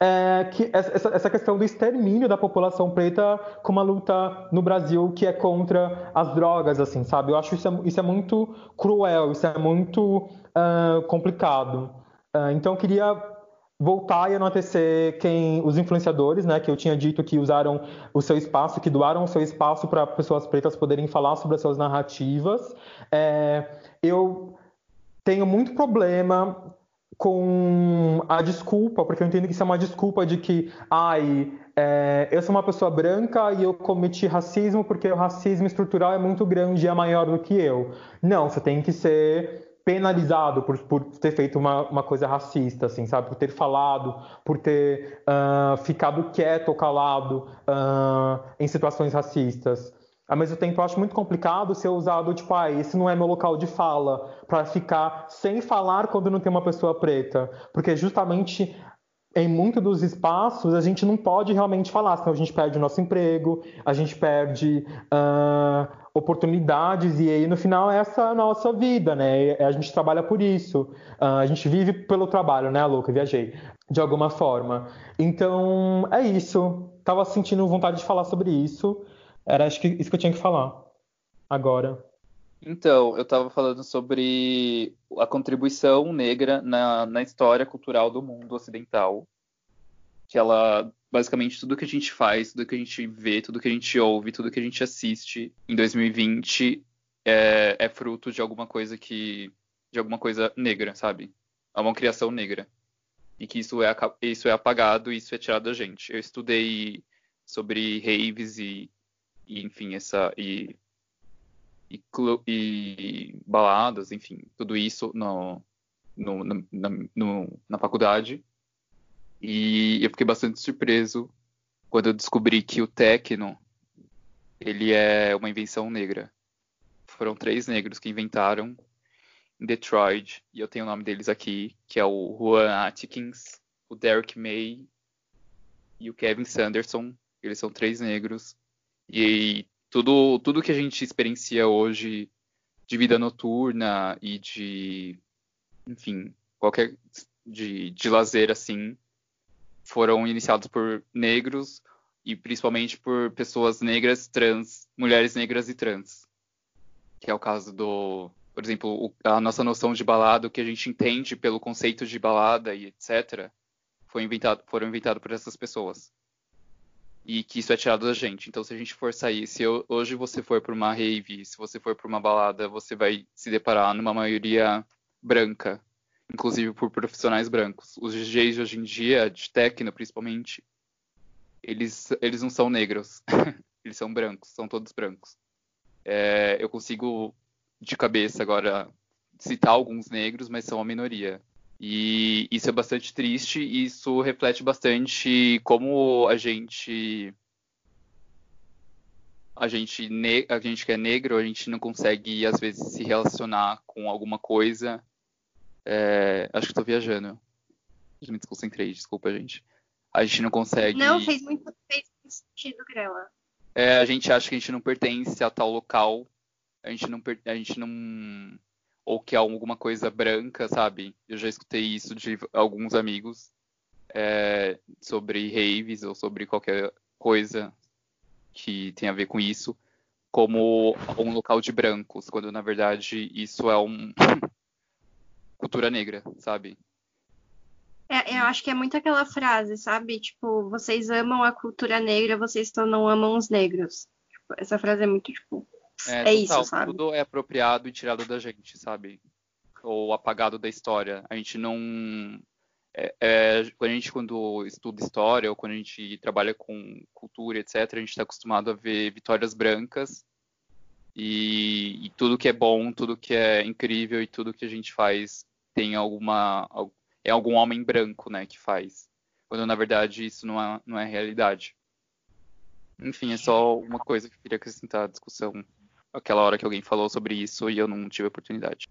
é, que essa, essa questão do extermínio da população preta com uma luta no Brasil que é contra as drogas, assim, sabe? Eu acho isso é, isso é muito cruel, isso é muito ah, complicado. Ah, então eu queria voltar e enaltecer quem os influenciadores, né, que eu tinha dito que usaram o seu espaço, que doaram o seu espaço para pessoas pretas poderem falar sobre as suas narrativas. É, eu tenho muito problema com a desculpa, porque eu entendo que isso é uma desculpa de que, ai, é, eu sou uma pessoa branca e eu cometi racismo porque o racismo estrutural é muito grande e é maior do que eu. Não, você tem que ser penalizado por, por ter feito uma, uma coisa racista, assim, sabe? Por ter falado, por ter ah, ficado quieto ou calado ah, em situações racistas. Ao mesmo tempo, eu acho muito complicado ser usado, tipo, ah, esse não é meu local de fala, para ficar sem falar quando não tem uma pessoa preta. Porque justamente em muitos dos espaços a gente não pode realmente falar, senão a gente perde o nosso emprego, a gente perde ah, oportunidades, e aí no final essa é a nossa vida, né? A gente trabalha por isso, Ah, a gente vive pelo trabalho, né, louca? Viajei, de alguma forma. Então é isso. Tava sentindo vontade de falar sobre isso. Era acho que isso que eu tinha que falar agora. Então, eu estava falando sobre a contribuição negra na, na história cultural do mundo ocidental. Que ela, basicamente, tudo que a gente faz, tudo que a gente vê, tudo que a gente ouve, tudo que a gente assiste em 2020 é, é fruto de alguma coisa que. de alguma coisa negra, sabe? É uma criação negra. E que isso é, isso é apagado isso é tirado da gente. Eu estudei sobre raves e, e enfim, essa. E, e, e baladas, enfim, tudo isso no, no- na, no- na faculdade. E eu fiquei bastante surpreso quando eu descobri que o techno ele é uma invenção negra. Foram três negros que inventaram em Detroit, e eu tenho o nome deles aqui, que é o Juan Atkins, o Derek May e o Kevin Sanderson. Eles são três negros. E tudo, tudo que a gente experiencia hoje de vida noturna e de, enfim, qualquer de, de lazer assim, foram iniciados por negros e principalmente por pessoas negras, trans, mulheres negras e trans. Que é o caso do, por exemplo, a nossa noção de balada, o que a gente entende pelo conceito de balada e etc, foi inventado, foram inventados por essas pessoas. E que isso é tirado da gente. Então, se a gente for sair, se eu, hoje você for para uma rave, se você for para uma balada, você vai se deparar numa maioria branca, inclusive por profissionais brancos. Os DJs de hoje em dia, de techno principalmente, eles, eles não são negros, eles são brancos, são todos brancos. É, eu consigo, de cabeça agora, citar alguns negros, mas são a minoria. E isso é bastante triste e isso reflete bastante como a gente a gente, a gente que é negro, a gente não consegue, às vezes, se relacionar com alguma coisa. É, acho que estou viajando. Eu me desconcentrei, desculpa, gente a gente não consegue. Não, fez muito, fez sentido, Grela. É, a gente acha que a gente não pertence a tal local. A gente não. A gente não ou que é alguma coisa branca, sabe? Eu já escutei isso de alguns amigos é, sobre raves ou sobre qualquer coisa que tem a ver com isso, como um local de brancos, quando na verdade isso é um cultura negra, sabe? É, eu acho que é muito aquela frase, sabe? Tipo, vocês amam a cultura negra, vocês não amam os negros. Tipo, essa frase é muito, tipo, é, é total, isso, sabe? Tudo é apropriado e tirado da gente, sabe? Ou apagado da história. A gente não. É, é, quando a gente quando estuda história ou quando a gente trabalha com cultura, etc., a gente está acostumado a ver vitórias brancas e, e, tudo que é bom, tudo que é incrível e tudo que a gente faz tem alguma, é algum homem branco, né, que faz. Quando na verdade isso não é, não é realidade. Enfim, é só uma coisa que eu queria acrescentar à discussão. Aquela hora que alguém falou sobre isso e eu não tive oportunidade.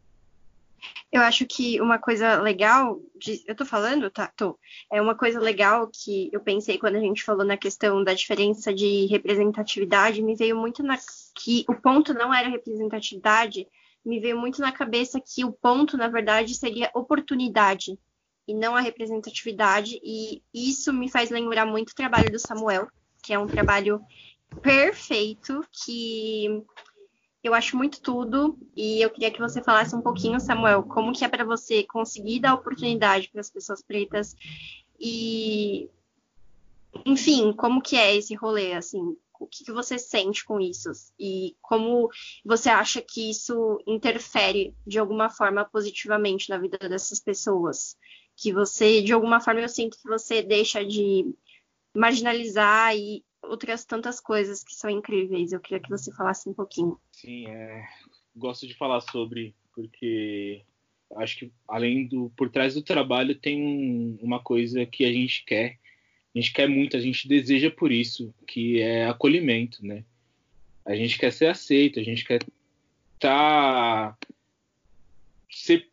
Eu acho que uma coisa legal, de, eu tô falando, tá? Tô. É uma coisa legal que eu pensei quando a gente falou na questão da diferença de representatividade, me veio muito na que o ponto não era representatividade, me veio muito na cabeça que o ponto, na verdade, seria oportunidade e não a representatividade. E isso me faz lembrar muito o trabalho do Samuel, que é um trabalho perfeito, que eu acho muito tudo. E eu queria que você falasse um pouquinho, Samuel, como que é para você conseguir dar oportunidade para as pessoas pretas e enfim, como que é esse rolê, assim, o que, que, você sente com isso e como você acha que isso interfere de alguma forma positivamente na vida dessas pessoas que você, de alguma forma, eu sinto que você deixa de marginalizar e outras tantas coisas que são incríveis. Eu queria que você falasse um pouquinho. Sim, é, gosto de falar sobre, porque acho que além do por trás do trabalho tem um, uma coisa que a gente quer, a gente quer muito, a gente deseja por isso, que é acolhimento, né? A gente quer ser aceito, a gente quer tá ser,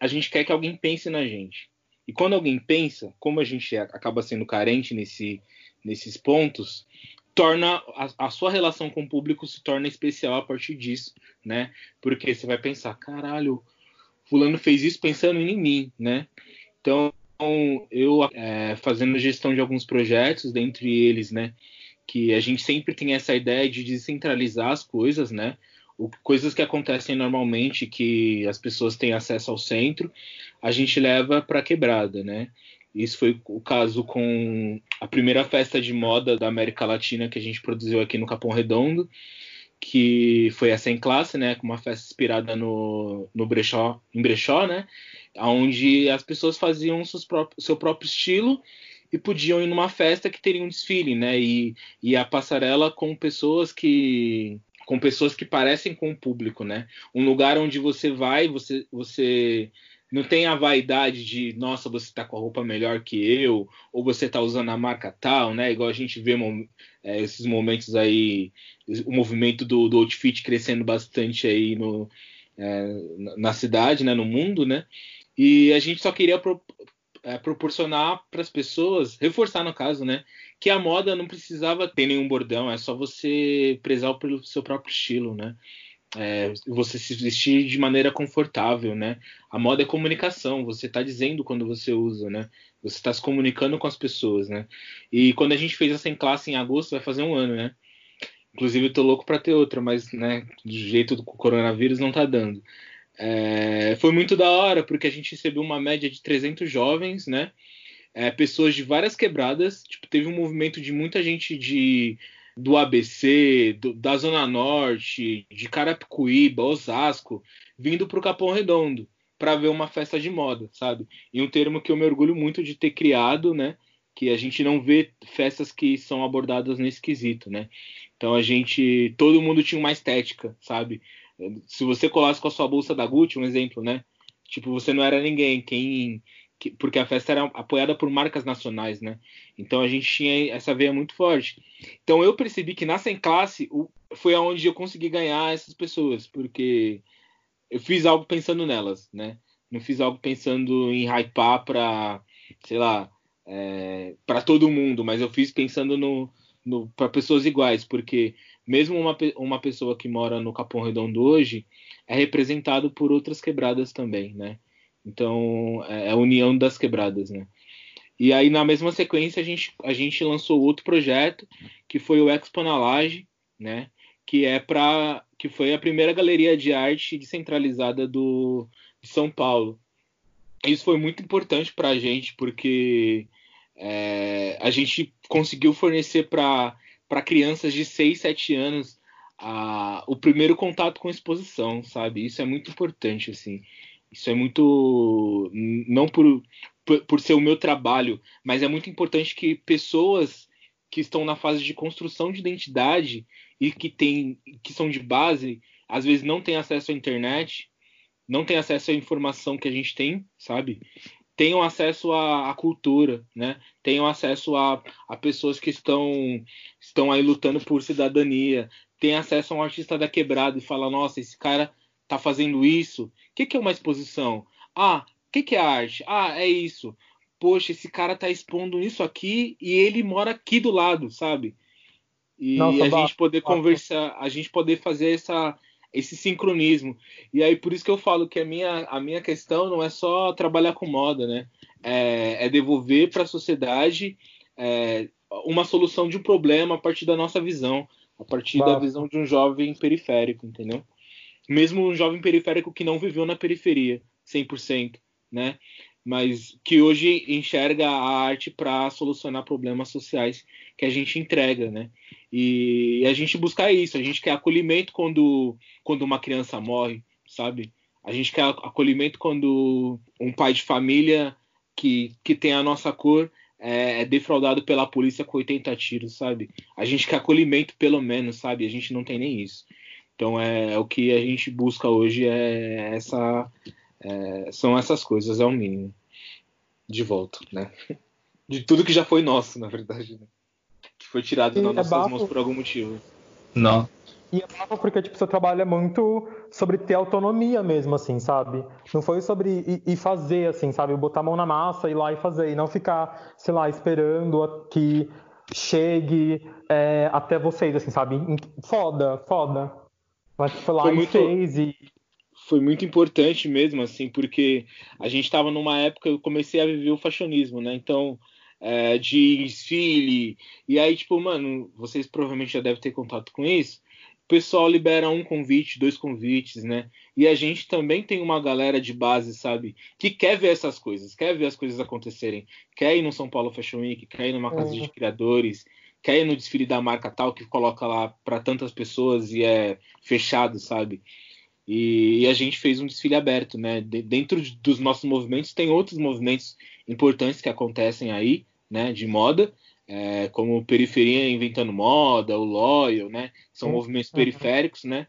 a gente quer que alguém pense na gente. E quando alguém pensa, como a gente acaba sendo carente nesse, nesses pontos, torna a, a, sua relação com o público se torna especial a partir disso, né? Porque você vai pensar, caralho, fulano fez isso pensando em mim, né? Então eu é, fazendo gestão de alguns projetos, dentre eles, né, que a gente sempre tem essa ideia de descentralizar as coisas, né? O, coisas que acontecem normalmente que as pessoas têm acesso ao centro, a gente leva para quebrada, né? Isso foi o caso com a primeira festa de moda da América Latina que a gente produziu aqui no Capão Redondo, que foi essa em classe, né? Com uma festa inspirada no, no brechó, em brechó, né? Onde as pessoas faziam próprios, seu próprio estilo e podiam ir numa festa que teria um desfile, né? E, e a passarela com pessoas que com pessoas que parecem com o público, né? Um lugar onde você vai, você você não tem a vaidade de, nossa, você tá com a roupa melhor que eu, ou você tá usando a marca tal, né? Igual a gente vê é, esses momentos aí, o movimento do, do outfit crescendo bastante aí no, é, na cidade, né? No mundo, né? E a gente só queria pro, é, proporcionar para as pessoas, reforçar no caso, né? Que a moda não precisava ter nenhum bordão, é só você prezar pelo seu próprio estilo, né? É, você se vestir de maneira confortável, né? A moda é comunicação, você está dizendo quando você usa, né? Você está se comunicando com as pessoas, né? E quando a gente fez essa em classe em agosto, vai fazer um ano, né? Inclusive, eu tô louco para ter outra, mas, né, do jeito do coronavírus não tá dando. É, foi muito da hora, porque a gente recebeu uma média de 300 jovens, né? É, pessoas de várias quebradas. Tipo, teve um movimento de muita gente de do ABC, do, da Zona Norte, de Carapicuíba, Osasco, vindo para o Capão Redondo para ver uma festa de moda, sabe? E um termo que eu me orgulho muito de ter criado, né? Que a gente não vê festas que são abordadas nesse quesito, né? Então a gente, todo mundo tinha uma estética, sabe? Se você colasse com a sua bolsa da Gucci, um exemplo, né? Tipo, você não era ninguém. Quem que, porque a festa era apoiada por marcas nacionais, né? Então a gente tinha essa veia muito forte. Então eu percebi que na Sem Classe o, foi aonde eu consegui ganhar essas pessoas, porque eu fiz algo pensando nelas, né? Não fiz algo pensando em hypar para, sei lá, é, para todo mundo, mas eu fiz pensando no, no para pessoas iguais, porque mesmo uma, uma pessoa que mora no Capão Redondo hoje é representado por outras quebradas também, né? Então, é, é a união das quebradas, né? E aí, na mesma sequência, a gente, a gente lançou outro projeto, que foi o Expo na Laje, né? Que é para que foi a primeira galeria de arte descentralizada do, de São Paulo. Isso foi muito importante para a gente, porque é, a gente conseguiu fornecer para crianças de 6, 7 anos a, o primeiro contato com exposição, sabe? Isso é muito importante, assim. Isso é muito. Não por, por, por ser o meu trabalho, mas é muito importante que pessoas que estão na fase de construção de identidade e que, tem, que são de base, às vezes não têm acesso à internet, não têm acesso à informação que a gente tem, sabe? Tenham acesso à, à cultura, né? Tenham acesso a, a pessoas que estão, estão aí lutando por cidadania, tenham acesso a um artista da quebrada e fala, nossa, esse cara tá fazendo isso. O que, que é uma exposição? Ah, o que, que é arte? Ah, é isso. Poxa, esse cara tá expondo isso aqui e ele mora aqui do lado, sabe? E Nossa, a gente poder conversar, a gente poder fazer essa, esse sincronismo. E aí por isso que eu falo que a minha, a minha questão não é só trabalhar com moda, né? É, é devolver para a sociedade é, uma solução de um problema a partir da nossa visão, a partir da visão de um jovem periférico, entendeu? Mesmo um jovem periférico que não viveu na periferia 100%, né? Mas que hoje enxerga a arte para solucionar problemas sociais que a gente entrega, né? E a gente busca isso, a gente quer acolhimento quando, quando uma criança morre, sabe? A gente quer acolhimento quando um pai de família que, que tem a nossa cor é, é, defraudado pela polícia com 80 tiros, sabe? A gente quer acolhimento pelo menos, sabe? A gente não tem nem isso. Então é, é o que a gente busca hoje é essa é, são essas coisas, é o mínimo de volta, né? De tudo que já foi nosso, na verdade, né? que foi tirado das é nossas bafo. mãos por algum motivo. Não. E é bafo porque tipo você trabalha muito sobre ter autonomia mesmo, assim, sabe? Não foi sobre ir, fazer, assim, sabe? Botar a mão na massa, ir lá e fazer, e não ficar, sei lá, esperando que chegue é, até vocês, assim, sabe? Foda, foda. Mas foi lá foi e muito, fez e... Foi muito importante mesmo, assim, porque a gente estava numa época, eu comecei a viver o fashionismo, né? Então, é, de desfile, e aí, tipo, mano, vocês provavelmente já devem ter contato com isso, o pessoal libera um convite, dois convites, né? E a gente também tem uma galera de base, sabe? Que quer ver essas coisas, quer ver as coisas acontecerem, quer ir no São Paulo Fashion Week, quer ir numa casa de criadores, quer ir no desfile da marca tal que coloca lá para tantas pessoas e é fechado, sabe? E, e, a gente fez um desfile aberto, né? De, dentro dos nossos movimentos tem outros movimentos importantes que acontecem aí, né? De moda, é, como Periferia Inventando Moda, o Loyal, né? São movimentos periféricos, né?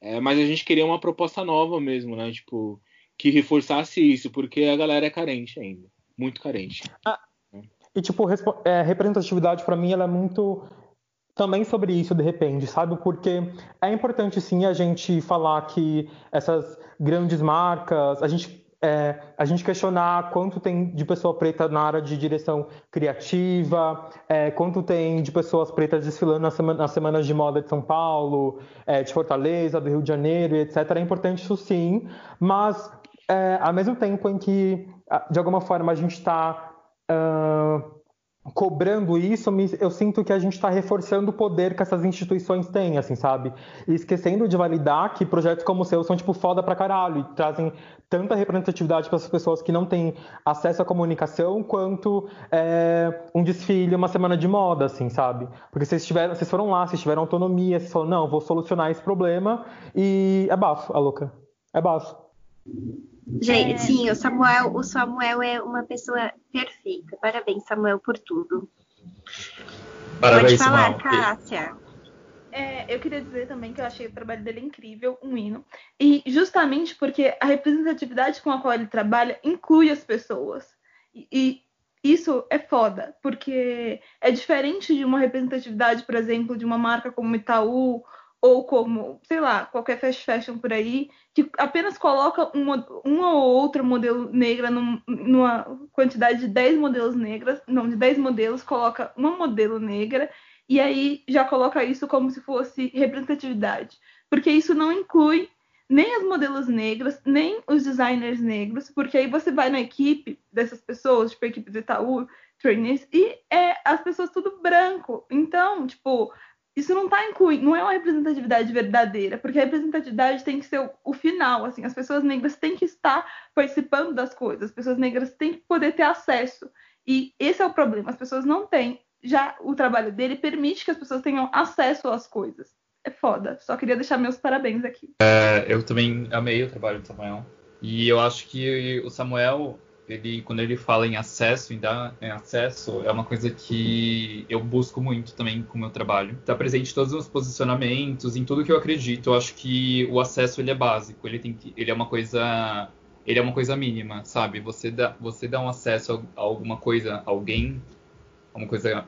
É, mas a gente queria uma proposta nova mesmo, né? Tipo, que reforçasse isso, porque a galera é carente ainda, muito carente. Ah, e, tipo, é, representatividade para mim ela é muito também sobre isso, de repente, sabe? Porque é importante, sim, a gente falar que essas grandes marcas, a gente é, a gente questionar quanto tem de pessoa preta na área de direção criativa, é, quanto tem de pessoas pretas desfilando nas, semana, nas semanas de moda de São Paulo, é, de Fortaleza, do Rio de Janeiro, etc. É importante isso sim, mas é, ao mesmo tempo em que, de alguma forma, a gente está cobrando isso, eu sinto que a gente está reforçando o poder que essas instituições têm, assim, sabe? E esquecendo de validar que projetos como o seu são, tipo, foda pra caralho e trazem tanta representatividade para as pessoas que não têm acesso à comunicação quanto é, um desfile, uma semana de moda, assim, sabe? Porque vocês, tiveram, vocês foram lá, vocês tiveram autonomia, vocês falaram, não, vou solucionar esse problema e é bafo, a louca. É bafo. Gente, é... sim, o Samuel, o Samuel é uma pessoa perfeita. Parabéns, Samuel, por tudo. Parabéns, Pode falar, Samuel. Cássia. É, eu queria dizer também que eu achei o trabalho dele incrível, um hino. E justamente porque a representatividade com a qual ele trabalha inclui as pessoas. E, e isso é foda, porque é diferente de uma representatividade, por exemplo, de uma marca como Itaú ou como, sei lá, qualquer fast fashion por aí, que apenas coloca uma, uma ou outra modelo negra num, numa quantidade de 10 modelos negras, não, de 10 modelos, coloca uma modelo negra e aí já coloca isso como se fosse representatividade. Porque isso não inclui nem as modelos negras, nem os designers negros, porque aí você vai na equipe dessas pessoas, tipo a equipe do Itaú, trainees, e é as pessoas tudo branco. Então, tipo, isso não incluindo, não é uma representatividade verdadeira, porque a representatividade tem que ser o, o, final, assim, as pessoas negras têm que estar participando das coisas, as pessoas negras têm que poder ter acesso. E esse é o problema, as pessoas não têm. Já o trabalho dele permite que as pessoas tenham acesso às coisas. É foda. Só queria deixar meus parabéns aqui. É, eu também amei o trabalho do Samuel. E eu acho que o Samuel, ele, quando ele fala em acesso, em dar em acesso, é uma coisa que eu busco muito também com o meu trabalho. Está presente em todos os posicionamentos, em tudo que eu acredito. Eu acho que o acesso ele é básico, ele tem que, ele é uma coisa, ele é uma coisa mínima, sabe? Você dá, você dá um acesso a, alguma coisa, a alguém, uma coisa,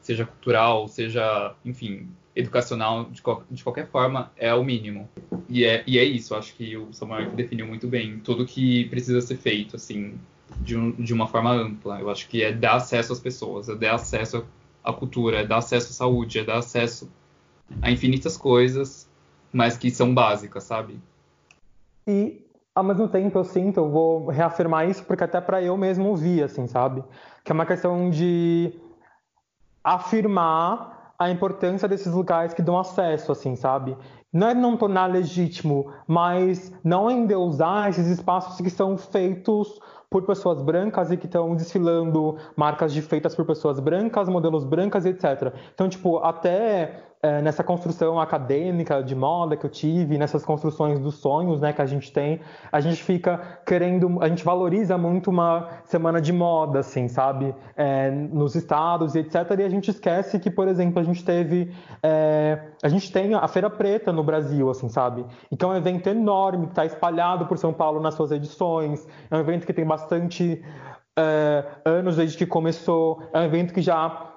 seja cultural, seja, enfim, educacional, de, de, qualquer forma, é o mínimo. E é, e é isso, acho que o Samuel definiu muito bem tudo que precisa ser feito, assim, de, um, de uma forma ampla. Eu acho que é dar acesso às pessoas, é dar acesso à cultura, é dar acesso à saúde, é dar acesso a infinitas coisas, mas que são básicas, sabe? E ao mesmo tempo eu sinto, eu vou reafirmar isso porque até para eu mesmo ouvir, assim, sabe? Que é uma questão de afirmar a importância desses lugares que dão acesso, assim, sabe? Não é não tornar legítimo, mas não endeusar esses espaços que são feitos por pessoas brancas e que estão desfilando marcas de feitas por pessoas brancas, modelos brancas, etc. Então, tipo, até é, nessa construção acadêmica de moda que eu tive, nessas construções dos sonhos, né, que a gente tem, a gente fica querendo, a gente valoriza muito uma semana de moda, assim, sabe, é, nos estados e etc. E a gente esquece que, por exemplo, a gente teve, é, a gente tem a Feira Preta no Brasil, assim, sabe, e que é um evento enorme que está espalhado por São Paulo nas suas edições, é um evento que tem bastante é, anos desde que começou, é um evento que já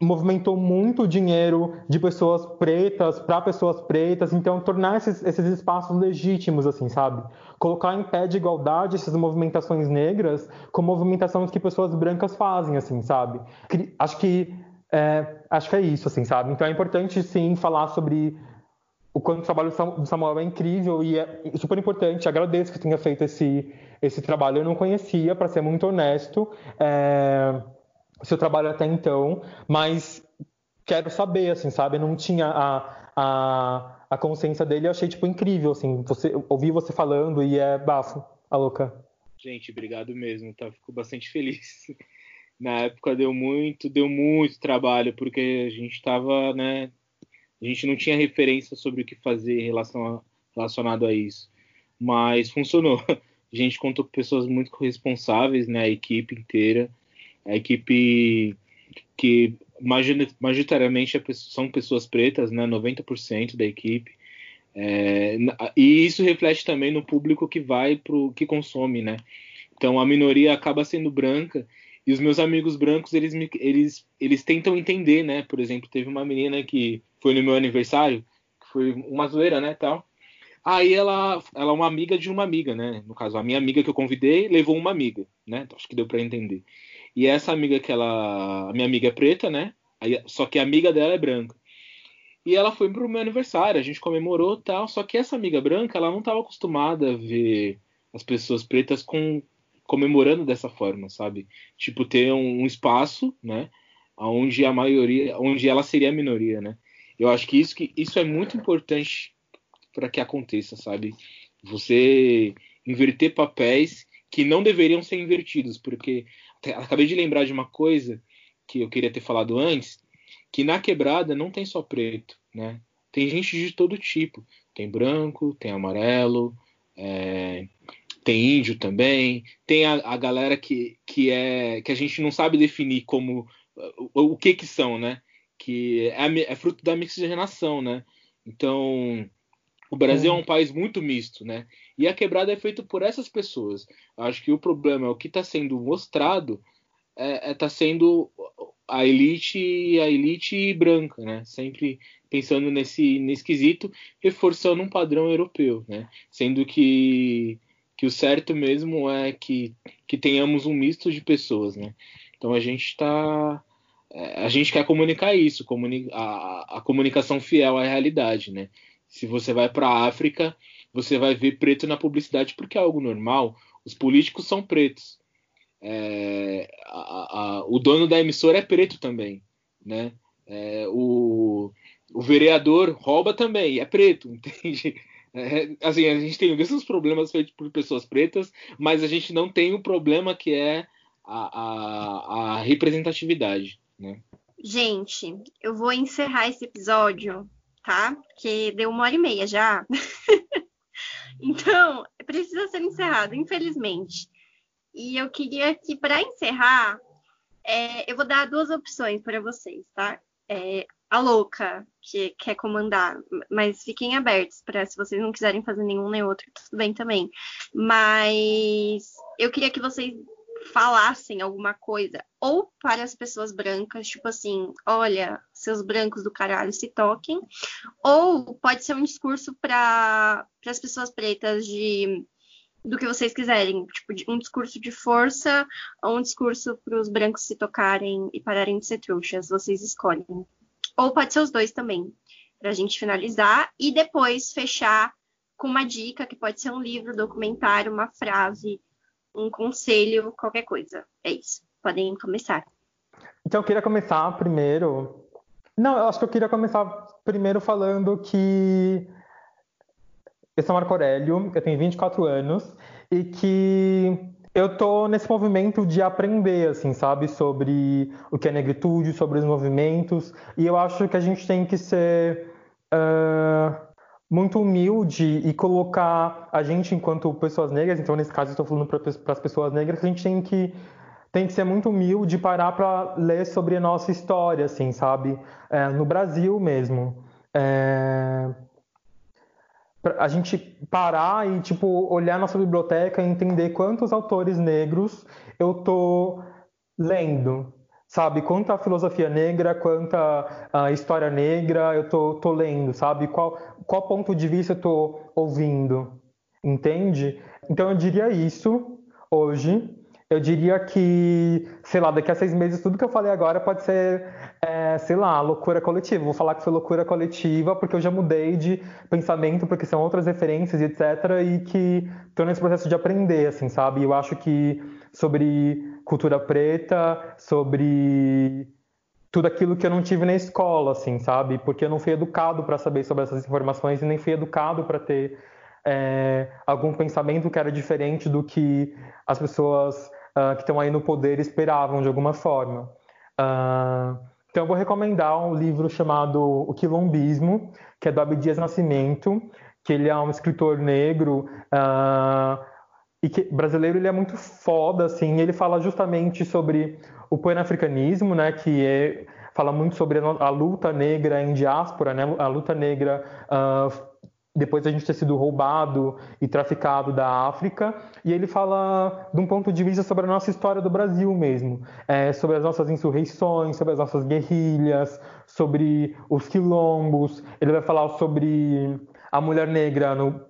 movimentou muito dinheiro de pessoas pretas para pessoas pretas, então tornar esses, esses, espaços legítimos, assim, sabe? Colocar em pé de igualdade essas movimentações negras com movimentações que pessoas brancas fazem, assim, sabe? Acho que é, acho que é isso, assim, sabe? Então é importante sim falar sobre o quanto o trabalho do Samuel é incrível e é super importante. Agradeço que tenha feito esse esse trabalho. Eu não conhecia, para ser muito honesto. É seu trabalho até então, mas quero saber, assim, sabe? Não tinha a, a, a consciência dele, eu achei, tipo, incrível, assim, você, ouvi você falando e é bafo, a louca. Gente, obrigado mesmo, tá? Fico bastante feliz. Na época deu muito, deu muito trabalho, porque a gente estava, né? A gente não tinha referência sobre o que fazer em relação a, relacionado a isso. Mas funcionou. A gente contou com pessoas muito responsáveis, né? A equipe inteira a equipe que majoritariamente é são pessoas pretas, né, 90% da equipe. É, e isso reflete também no público que vai para o que consome, né? Então a minoria acaba sendo branca e os meus amigos brancos eles, eles, eles tentam entender, né? Por exemplo, teve uma menina que foi no meu aniversário, que foi uma zoeira, né, tal. Aí ela, ela é uma amiga de uma amiga, né? No caso, a minha amiga que eu convidei levou uma amiga, né? Acho que deu para entender. E essa amiga que ela, a minha amiga é preta, né? Aí, só que a amiga dela é branca. E ela foi pro meu aniversário, a gente comemorou tal. Só que essa amiga branca, ela não estava acostumada a ver as pessoas pretas com, comemorando dessa forma, sabe? Tipo, ter um, um espaço, né? Onde a maioria, onde ela seria a minoria, né? Eu acho que isso, que, isso é muito importante para que aconteça, sabe? Você inverter papéis que não deveriam ser invertidos, porque acabei de lembrar de uma coisa que eu queria ter falado antes, que na quebrada não tem só preto, né? Tem gente de todo tipo. Tem branco, tem amarelo, é, tem índio também, tem a, a, galera que, que é que a gente não sabe definir como o, o que que são, né? Que é, é, fruto da miscigenação, né? Então o Brasil é. é um país muito misto, né? E a quebrada é feita por essas pessoas. Acho que o problema é o que está sendo mostrado é, é tá sendo a elite a elite branca, né? Sempre pensando nesse, nesse quesito, reforçando um padrão europeu, né? Sendo que, que o certo mesmo é que, que tenhamos um misto de pessoas, né? Então a gente está é, a gente quer comunicar isso, a, a, comunicação fiel à realidade, né? Se você vai para a África, você vai ver preto na publicidade porque é algo normal. Os políticos são pretos. É, a, a, o dono da emissora é preto também, né? É, o, o vereador rouba também, é preto, entende? É, assim, a gente tem os problemas feitos por pessoas pretas, mas a gente não tem o problema que é a, a, a representatividade, né? Gente, eu vou encerrar esse episódio, tá? Porque deu uma hora e meia já. então, precisa ser encerrado, infelizmente. E eu queria que, para encerrar, é, eu vou dar duas opções para vocês, tá? É, a louca, que quer comandar, mas fiquem abertos para se vocês não quiserem fazer nenhum nem outro, tudo bem também. Mas eu queria que vocês falassem alguma coisa, ou para as pessoas brancas, tipo assim, olha, seus brancos do caralho se toquem, ou pode ser um discurso para as pessoas pretas de do que vocês quiserem, tipo um discurso de força ou um discurso para os brancos se tocarem e pararem de ser trouxas, vocês escolhem. Ou pode ser os dois também, para a gente finalizar e depois fechar com uma dica que pode ser um livro, documentário, uma frase, um conselho, qualquer coisa. É isso. Podem começar. Então eu queria começar primeiro. Não, eu acho que eu queria começar primeiro falando que eu sou Marco Aurélio, eu tenho 24 anos e que eu tô nesse movimento de aprender, assim, sabe, sobre o que é negritude, sobre os movimentos, e eu acho que a gente tem que ser uh, muito humilde e colocar a gente enquanto pessoas negras, então nesse caso estou falando para as pessoas negras, a gente tem que tem que ser muito humilde e parar para ler sobre a nossa história, assim, sabe, é, no Brasil mesmo. É a gente parar e tipo olhar nossa biblioteca e entender quantos autores negros eu tô lendo, sabe? Quanta filosofia negra, quanta a história negra eu tô, tô lendo, sabe? Qual, qual ponto de vista eu tô ouvindo, entende? Então eu diria isso hoje. Eu diria que, sei lá, daqui a seis meses tudo que eu falei agora pode ser é, sei lá, loucura coletiva. Vou falar que foi loucura coletiva porque eu já mudei de pensamento, porque são outras referências, etc. E que estou nesse processo de aprender, assim, sabe? Eu acho que sobre cultura preta, sobre tudo aquilo que eu não tive na escola, assim, sabe? Porque eu não fui educado para saber sobre essas informações e nem fui educado para ter é, algum pensamento que era diferente do que as pessoas uh, que estão aí no poder esperavam de alguma forma. Uh, então, eu vou recomendar um livro chamado O Quilombismo, que é do Abdias Nascimento, que ele é um escritor negro uh, e que brasileiro. Ele é muito foda, assim. Ele fala justamente sobre o panafricanismo, né, que é, fala muito sobre a, luta negra em diáspora, né, a luta negra uh, depois a gente ter sido roubado e traficado da África, e ele fala de um ponto de vista sobre a nossa história do Brasil mesmo, é, sobre as nossas insurreições, sobre as nossas guerrilhas, sobre os quilombos, ele vai falar sobre a mulher negra no,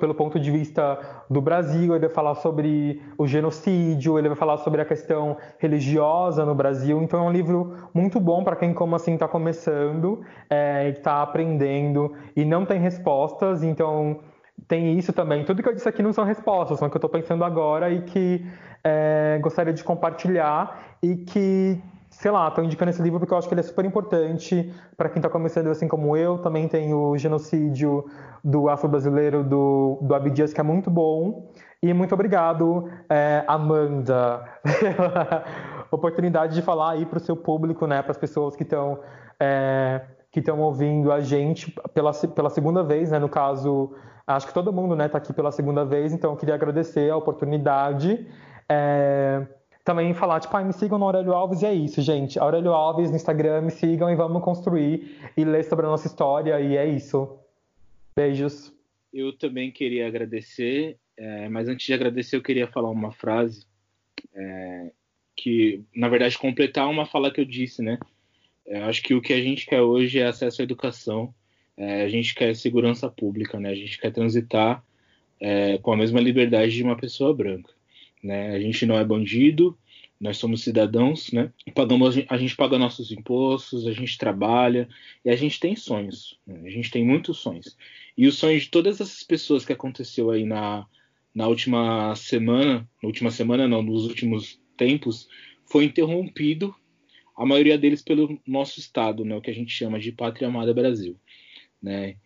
pelo ponto de vista do Brasil, ele vai falar sobre o genocídio, ele vai falar sobre a questão religiosa no Brasil. Então é um livro muito bom para quem como assim está começando é, está aprendendo e não tem respostas. Então tem isso também. Tudo que eu disse aqui não são respostas, são o que eu estou pensando agora e que é, gostaria de compartilhar e que sei lá, estou indicando esse livro porque eu acho que ele é super importante para quem está começando assim como eu. Também tem o Genocídio do Afro-Brasileiro do, do Abdias, que é muito bom. E muito obrigado, é, Amanda, pela oportunidade de falar aí para o seu público, né, para as pessoas que estão é, que estão ouvindo a gente pela, pela segunda vez, né, no caso, acho que todo mundo está né, aqui pela segunda vez, então eu queria agradecer a oportunidade. É, também falar, tipo, ah, me sigam no Aurélio Alves e é isso, gente. Aurélio Alves no Instagram, me sigam e vamos construir e ler sobre a nossa história e é isso. Beijos. Eu também queria agradecer, é, mas antes de agradecer eu queria falar uma frase é, que, na verdade, completar uma fala que eu disse, né? Eu acho que o que a gente quer hoje é acesso à educação, é, a gente quer segurança pública, né? A gente quer transitar é, com a mesma liberdade de uma pessoa branca. Né? A gente não é bandido, nós somos cidadãos, né? Pagamos, a gente paga nossos impostos, a gente trabalha e a gente tem sonhos. Né? A gente tem muitos sonhos. E o sonho de todas essas pessoas que aconteceu aí na, na última semana, na última semana não, nos últimos tempos, foi interrompido, a maioria deles pelo nosso estado, né? O que a gente chama de Pátria Amada Brasil, né?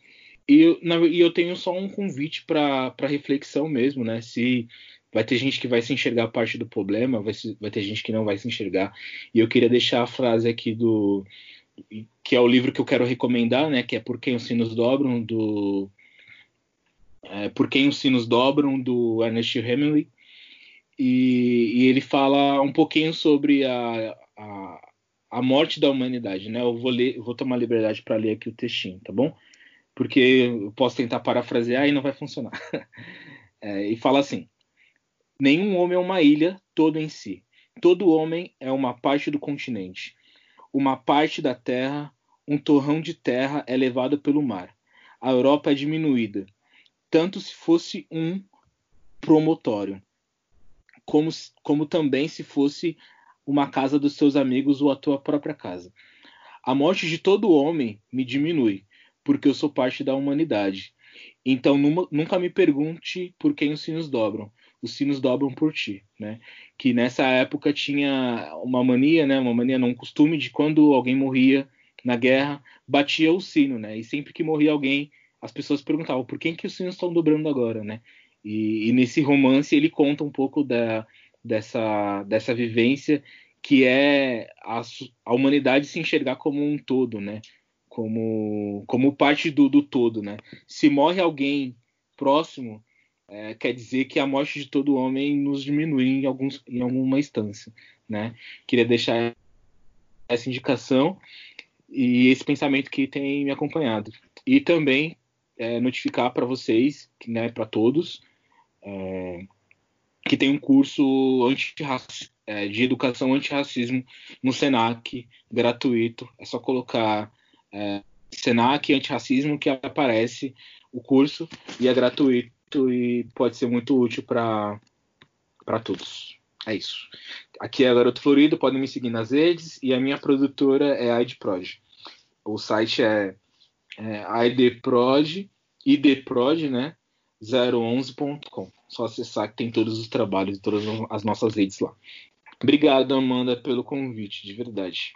E, na, e eu tenho só um convite para reflexão mesmo, né? Se Vai ter gente que vai se enxergar parte do problema, vai, se, vai ter gente que não vai se enxergar. E eu queria deixar a frase aqui do. que é o livro que eu quero recomendar, né? Que é Por Quem os Sinos Dobram, do. É, Por Quem os Sinos Dobram, do Ernest Hemingway. E, e, ele fala um pouquinho sobre a, a, a, morte da humanidade, né? Eu vou ler, vou tomar liberdade para ler aqui o textinho, tá bom? Porque eu posso tentar parafrasear e não vai funcionar. É, e fala assim: Nenhum homem é uma ilha todo em si. Todo homem é uma parte do continente. Uma parte da terra, um torrão de terra é levado pelo mar. A Europa é diminuída, tanto se fosse um promotório, como, como também se fosse uma casa dos seus amigos ou a tua própria casa. A morte de todo homem me diminui, porque eu sou parte da humanidade. Então nunca me pergunte por quem os sinos dobram, os sinos dobram por ti, né? Que nessa época tinha uma mania, né? Uma mania, não um costume de quando alguém morria na guerra, batia o sino, né? E sempre que morria alguém, as pessoas perguntavam por que que os sinos estão dobrando agora, né? E, e nesse romance ele conta um pouco da, dessa, dessa vivência que é a, a, humanidade se enxergar como um todo, né? Como, como parte do, do todo, né? Se morre alguém próximo, é, quer dizer que a morte de todo homem nos diminui em, alguns, em alguma instância. Né? Queria deixar essa indicação e esse pensamento que tem me acompanhado. E também é, notificar para vocês, né, para todos, é, que tem um curso é, de educação antirracismo no SENAC, gratuito. É só colocar é, SENAC antirracismo que aparece o curso e é gratuito e pode ser muito útil para todos. É isso. Aqui é Garoto Florido, podem me seguir nas redes e a minha produtora é a IDProd. O site é, é idprod, idprod, né? 011.com. Só acessar que tem todos os trabalhos e todas as nossas redes lá. Obrigado, Amanda, pelo convite, de verdade.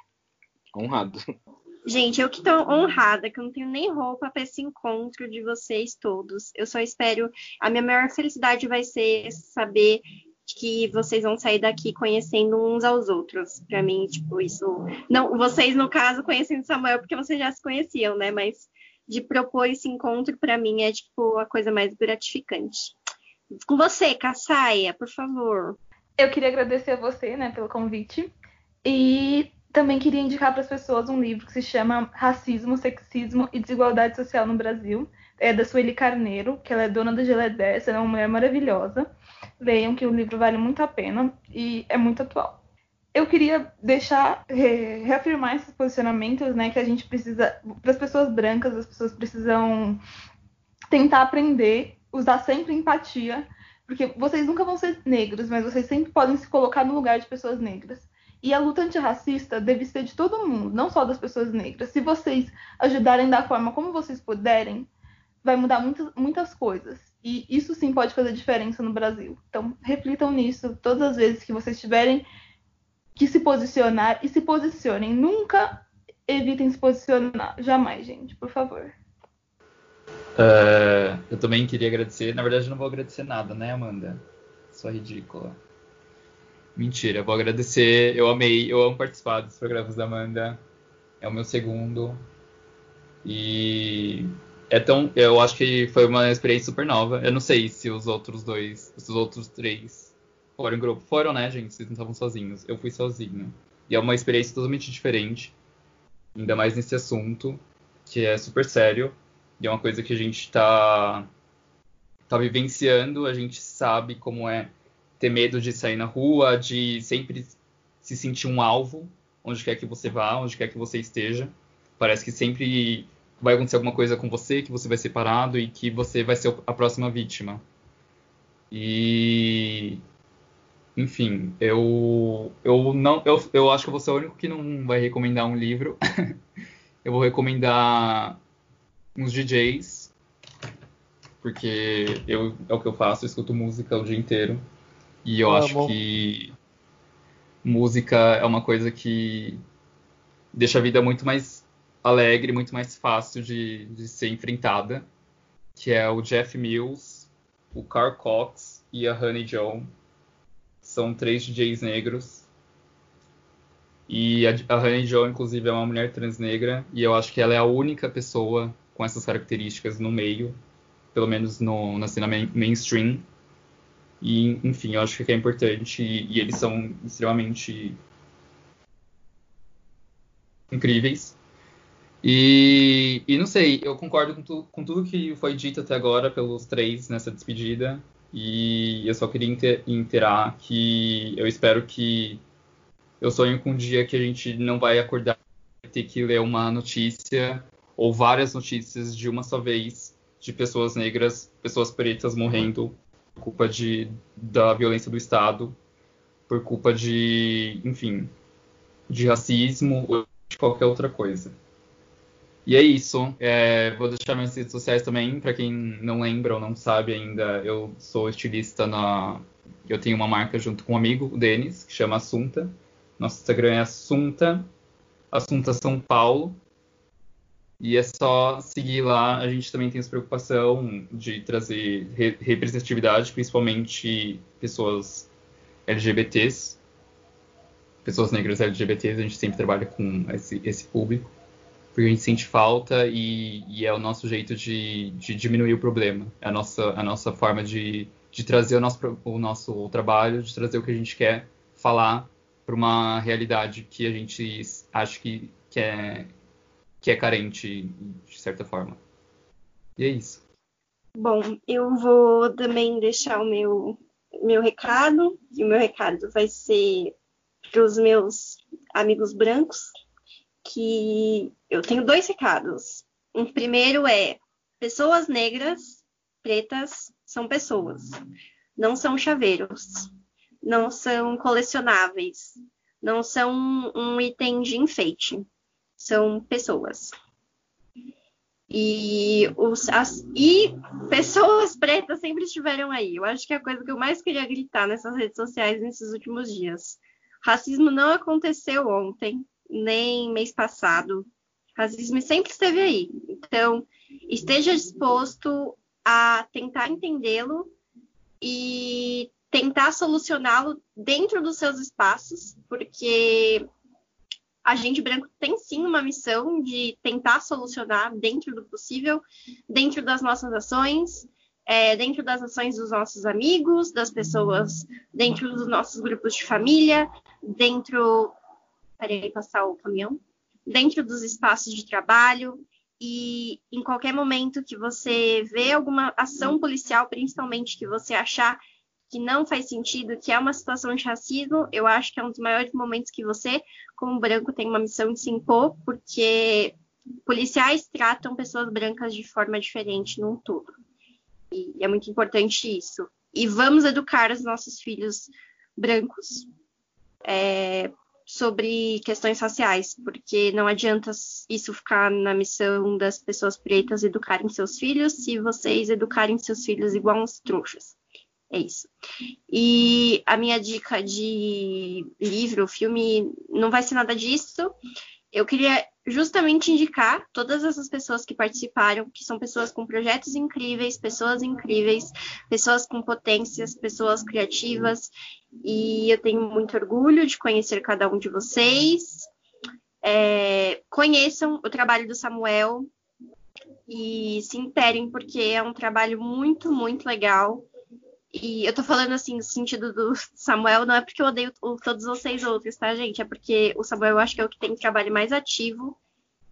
Honrado. Gente, eu que tô honrada, que eu não tenho nem roupa para esse encontro de vocês todos. Eu só espero. A minha maior felicidade vai ser saber que vocês vão sair daqui conhecendo uns aos outros. Para mim, tipo, isso. Não, vocês, no caso, conhecendo Samuel, porque vocês já se conheciam, né? Mas de propor esse encontro, para mim, é, tipo, a coisa mais gratificante. Com você, Cassaia, por favor. Eu queria agradecer a você, né, pelo convite. E também queria indicar para as pessoas um livro que se chama Racismo, Sexismo e Desigualdade Social no Brasil. É da Sueli Carneiro, que ela é dona da Geledessa, ela é uma mulher maravilhosa. Leiam que o livro vale muito a pena e é muito atual. Eu queria deixar, reafirmar esses posicionamentos, né, que a gente precisa, para as pessoas brancas, as pessoas precisam tentar aprender usar sempre empatia, porque vocês nunca vão ser negros, mas vocês sempre podem se colocar no lugar de pessoas negras. E a luta antirracista deve ser de todo mundo, não só das pessoas negras. Se vocês ajudarem da forma como vocês puderem, vai mudar muitas, muitas coisas. E isso sim pode fazer diferença no Brasil. Então, reflitam nisso todas as vezes que vocês tiverem que se posicionar e se posicionem. Nunca evitem se posicionar. Jamais, gente, por favor. Uh, eu também queria agradecer. Na verdade, não vou agradecer nada, né, Amanda? Só ridícula. Mentira, vou agradecer. Eu amei, eu amo participar dos programas da Amanda. É o meu segundo. E é tão. Eu acho que foi uma experiência super nova. Eu não sei se os outros dois, os outros três foram em grupo. Foram, né, gente? Vocês não estavam sozinhos. Eu fui sozinho. E é uma experiência totalmente diferente. Ainda mais nesse assunto, que é super sério. E é uma coisa que a gente está tá vivenciando, a gente sabe como é ter medo de sair na rua, de sempre se sentir um alvo, onde quer que você vá, onde quer que você esteja. Parece que sempre vai acontecer alguma coisa com você, que você vai ser parado e que você vai ser a próxima vítima. E enfim, eu eu não eu, eu acho que eu vou ser o único que não vai recomendar um livro. eu vou recomendar uns DJs, porque eu, é o que eu faço, eu escuto música o dia inteiro. E eu ah, acho bom. que música é uma coisa que deixa a vida muito mais alegre, muito mais fácil de, de ser enfrentada. Que é o Jeff Mills, o Carl Cox e a Honey Joe. São três DJs negros e a, a Honey Joe, inclusive, é uma mulher transnegra, e eu acho que ela é a única pessoa com essas características no meio, pelo menos no, na cena main, mainstream. E, enfim, eu acho que é importante e, e eles são extremamente incríveis. E, e, não sei, eu concordo com, tu, com, tudo que foi dito até agora pelos três nessa despedida. E eu só queria interar que eu espero que. Eu sonho com um dia que a gente não vai acordar e ter que ler uma notícia ou várias notícias de uma só vez de pessoas negras, pessoas pretas morrendo por culpa de, da violência do Estado, por culpa de, enfim, de racismo ou de qualquer outra coisa. E é isso. É, vou deixar minhas redes sociais também, para quem não lembra ou não sabe ainda, eu sou estilista na. Eu tenho uma marca junto com um amigo, o Denis, que chama Assunta. Nosso Instagram é Assunta, Assunta São Paulo. E é só seguir lá. A gente também tem essa preocupação de trazer re representatividade, principalmente pessoas LGBTs, pessoas negras LGBTs. A gente sempre trabalha com esse, esse público, porque a gente sente falta e, e é o nosso jeito de, de, diminuir o problema. É a nossa, a nossa forma de, de trazer o nosso, o nosso trabalho, de trazer o que a gente quer falar para uma realidade que a gente acha que, que é que é carente de certa forma. E é isso. Bom, eu vou também deixar o meu, meu recado, e o meu recado vai ser para os meus amigos brancos, que eu tenho dois recados. Um primeiro é: pessoas negras, pretas, são pessoas, não são chaveiros, não são colecionáveis, não são um item de enfeite são pessoas. E, os, as, e pessoas pretas sempre estiveram aí. Eu acho que é a coisa que eu mais queria gritar nessas redes sociais nesses últimos dias. Racismo não aconteceu ontem, nem mês passado. Racismo sempre esteve aí. Então, esteja disposto a tentar entendê-lo e tentar solucioná-lo dentro dos seus espaços, porque a gente branco tem sim uma missão de tentar solucionar dentro do possível, dentro das nossas ações, é, dentro das ações dos nossos amigos, das pessoas, dentro dos nossos grupos de família, dentro. Peraí, passar o caminhão. Dentro dos espaços de trabalho, e em qualquer momento que você vê alguma ação policial, principalmente que você achar que não faz sentido, que é uma situação de racismo, eu acho que é um dos maiores momentos que você, como branco, tem uma missão de se impor, porque policiais tratam pessoas brancas de forma diferente num todo. E é muito importante isso. E vamos educar os nossos filhos brancos é, sobre questões raciais, porque não adianta isso ficar na missão das pessoas pretas educarem seus filhos se vocês educarem seus filhos igual uns trouxas. É isso. E a minha dica de livro, filme, não vai ser nada disso. Eu queria justamente indicar todas essas pessoas que participaram, que são pessoas com projetos incríveis, pessoas incríveis, pessoas com potências, pessoas criativas, e eu tenho muito orgulho de conhecer cada um de vocês. É, conheçam o trabalho do Samuel e se interem, porque é um trabalho muito, muito legal. E eu tô falando assim, no sentido do Samuel, não é porque eu odeio todos vocês outros, tá, gente? É porque o Samuel eu acho que é o que tem trabalho mais ativo.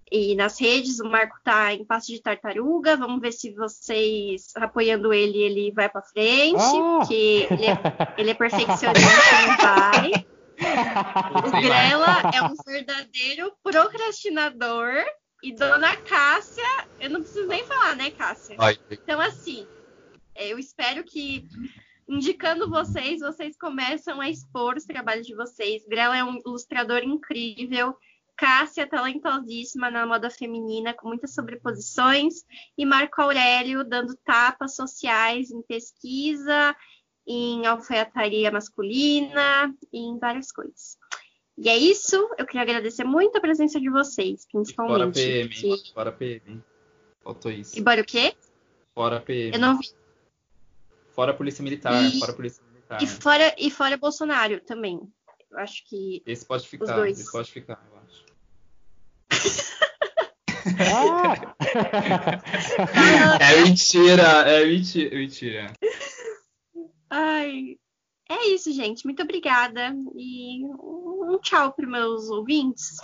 E nas redes, o Marco tá em passo de tartaruga. Vamos ver se vocês, apoiando ele, ele vai para frente. Oh! Porque ele é, ele é perfeccionista, não vai. O Grela é um verdadeiro procrastinador. E Dona Cássia, eu não preciso nem falar, né, Cássia? Então, assim, eu espero que indicando vocês, vocês começam a expor os trabalhos de vocês. Grela é um ilustrador incrível. Cássia, talentosíssima na moda feminina, com muitas sobreposições, e Marco Aurélio dando tapas sociais em pesquisa, em alfaiataria masculina, em várias coisas. E é isso, eu queria agradecer muito a presença de vocês, principalmente. Fora PM, que... fora PM. Faltou isso. E bora o quê? Fora PM. Eu não vi. Fora a Polícia Militar, e, fora a Polícia Militar. E fora, e fora Bolsonaro também. Eu acho que. Esse pode ficar, dois. esse pode ficar, eu acho. é mentira, é mentira, mentira. Ai, é isso, gente. Muito obrigada. E um tchau para meus ouvintes.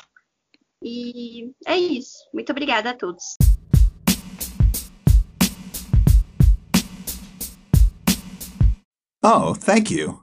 E é isso. Muito obrigada a todos. Oh, thank you.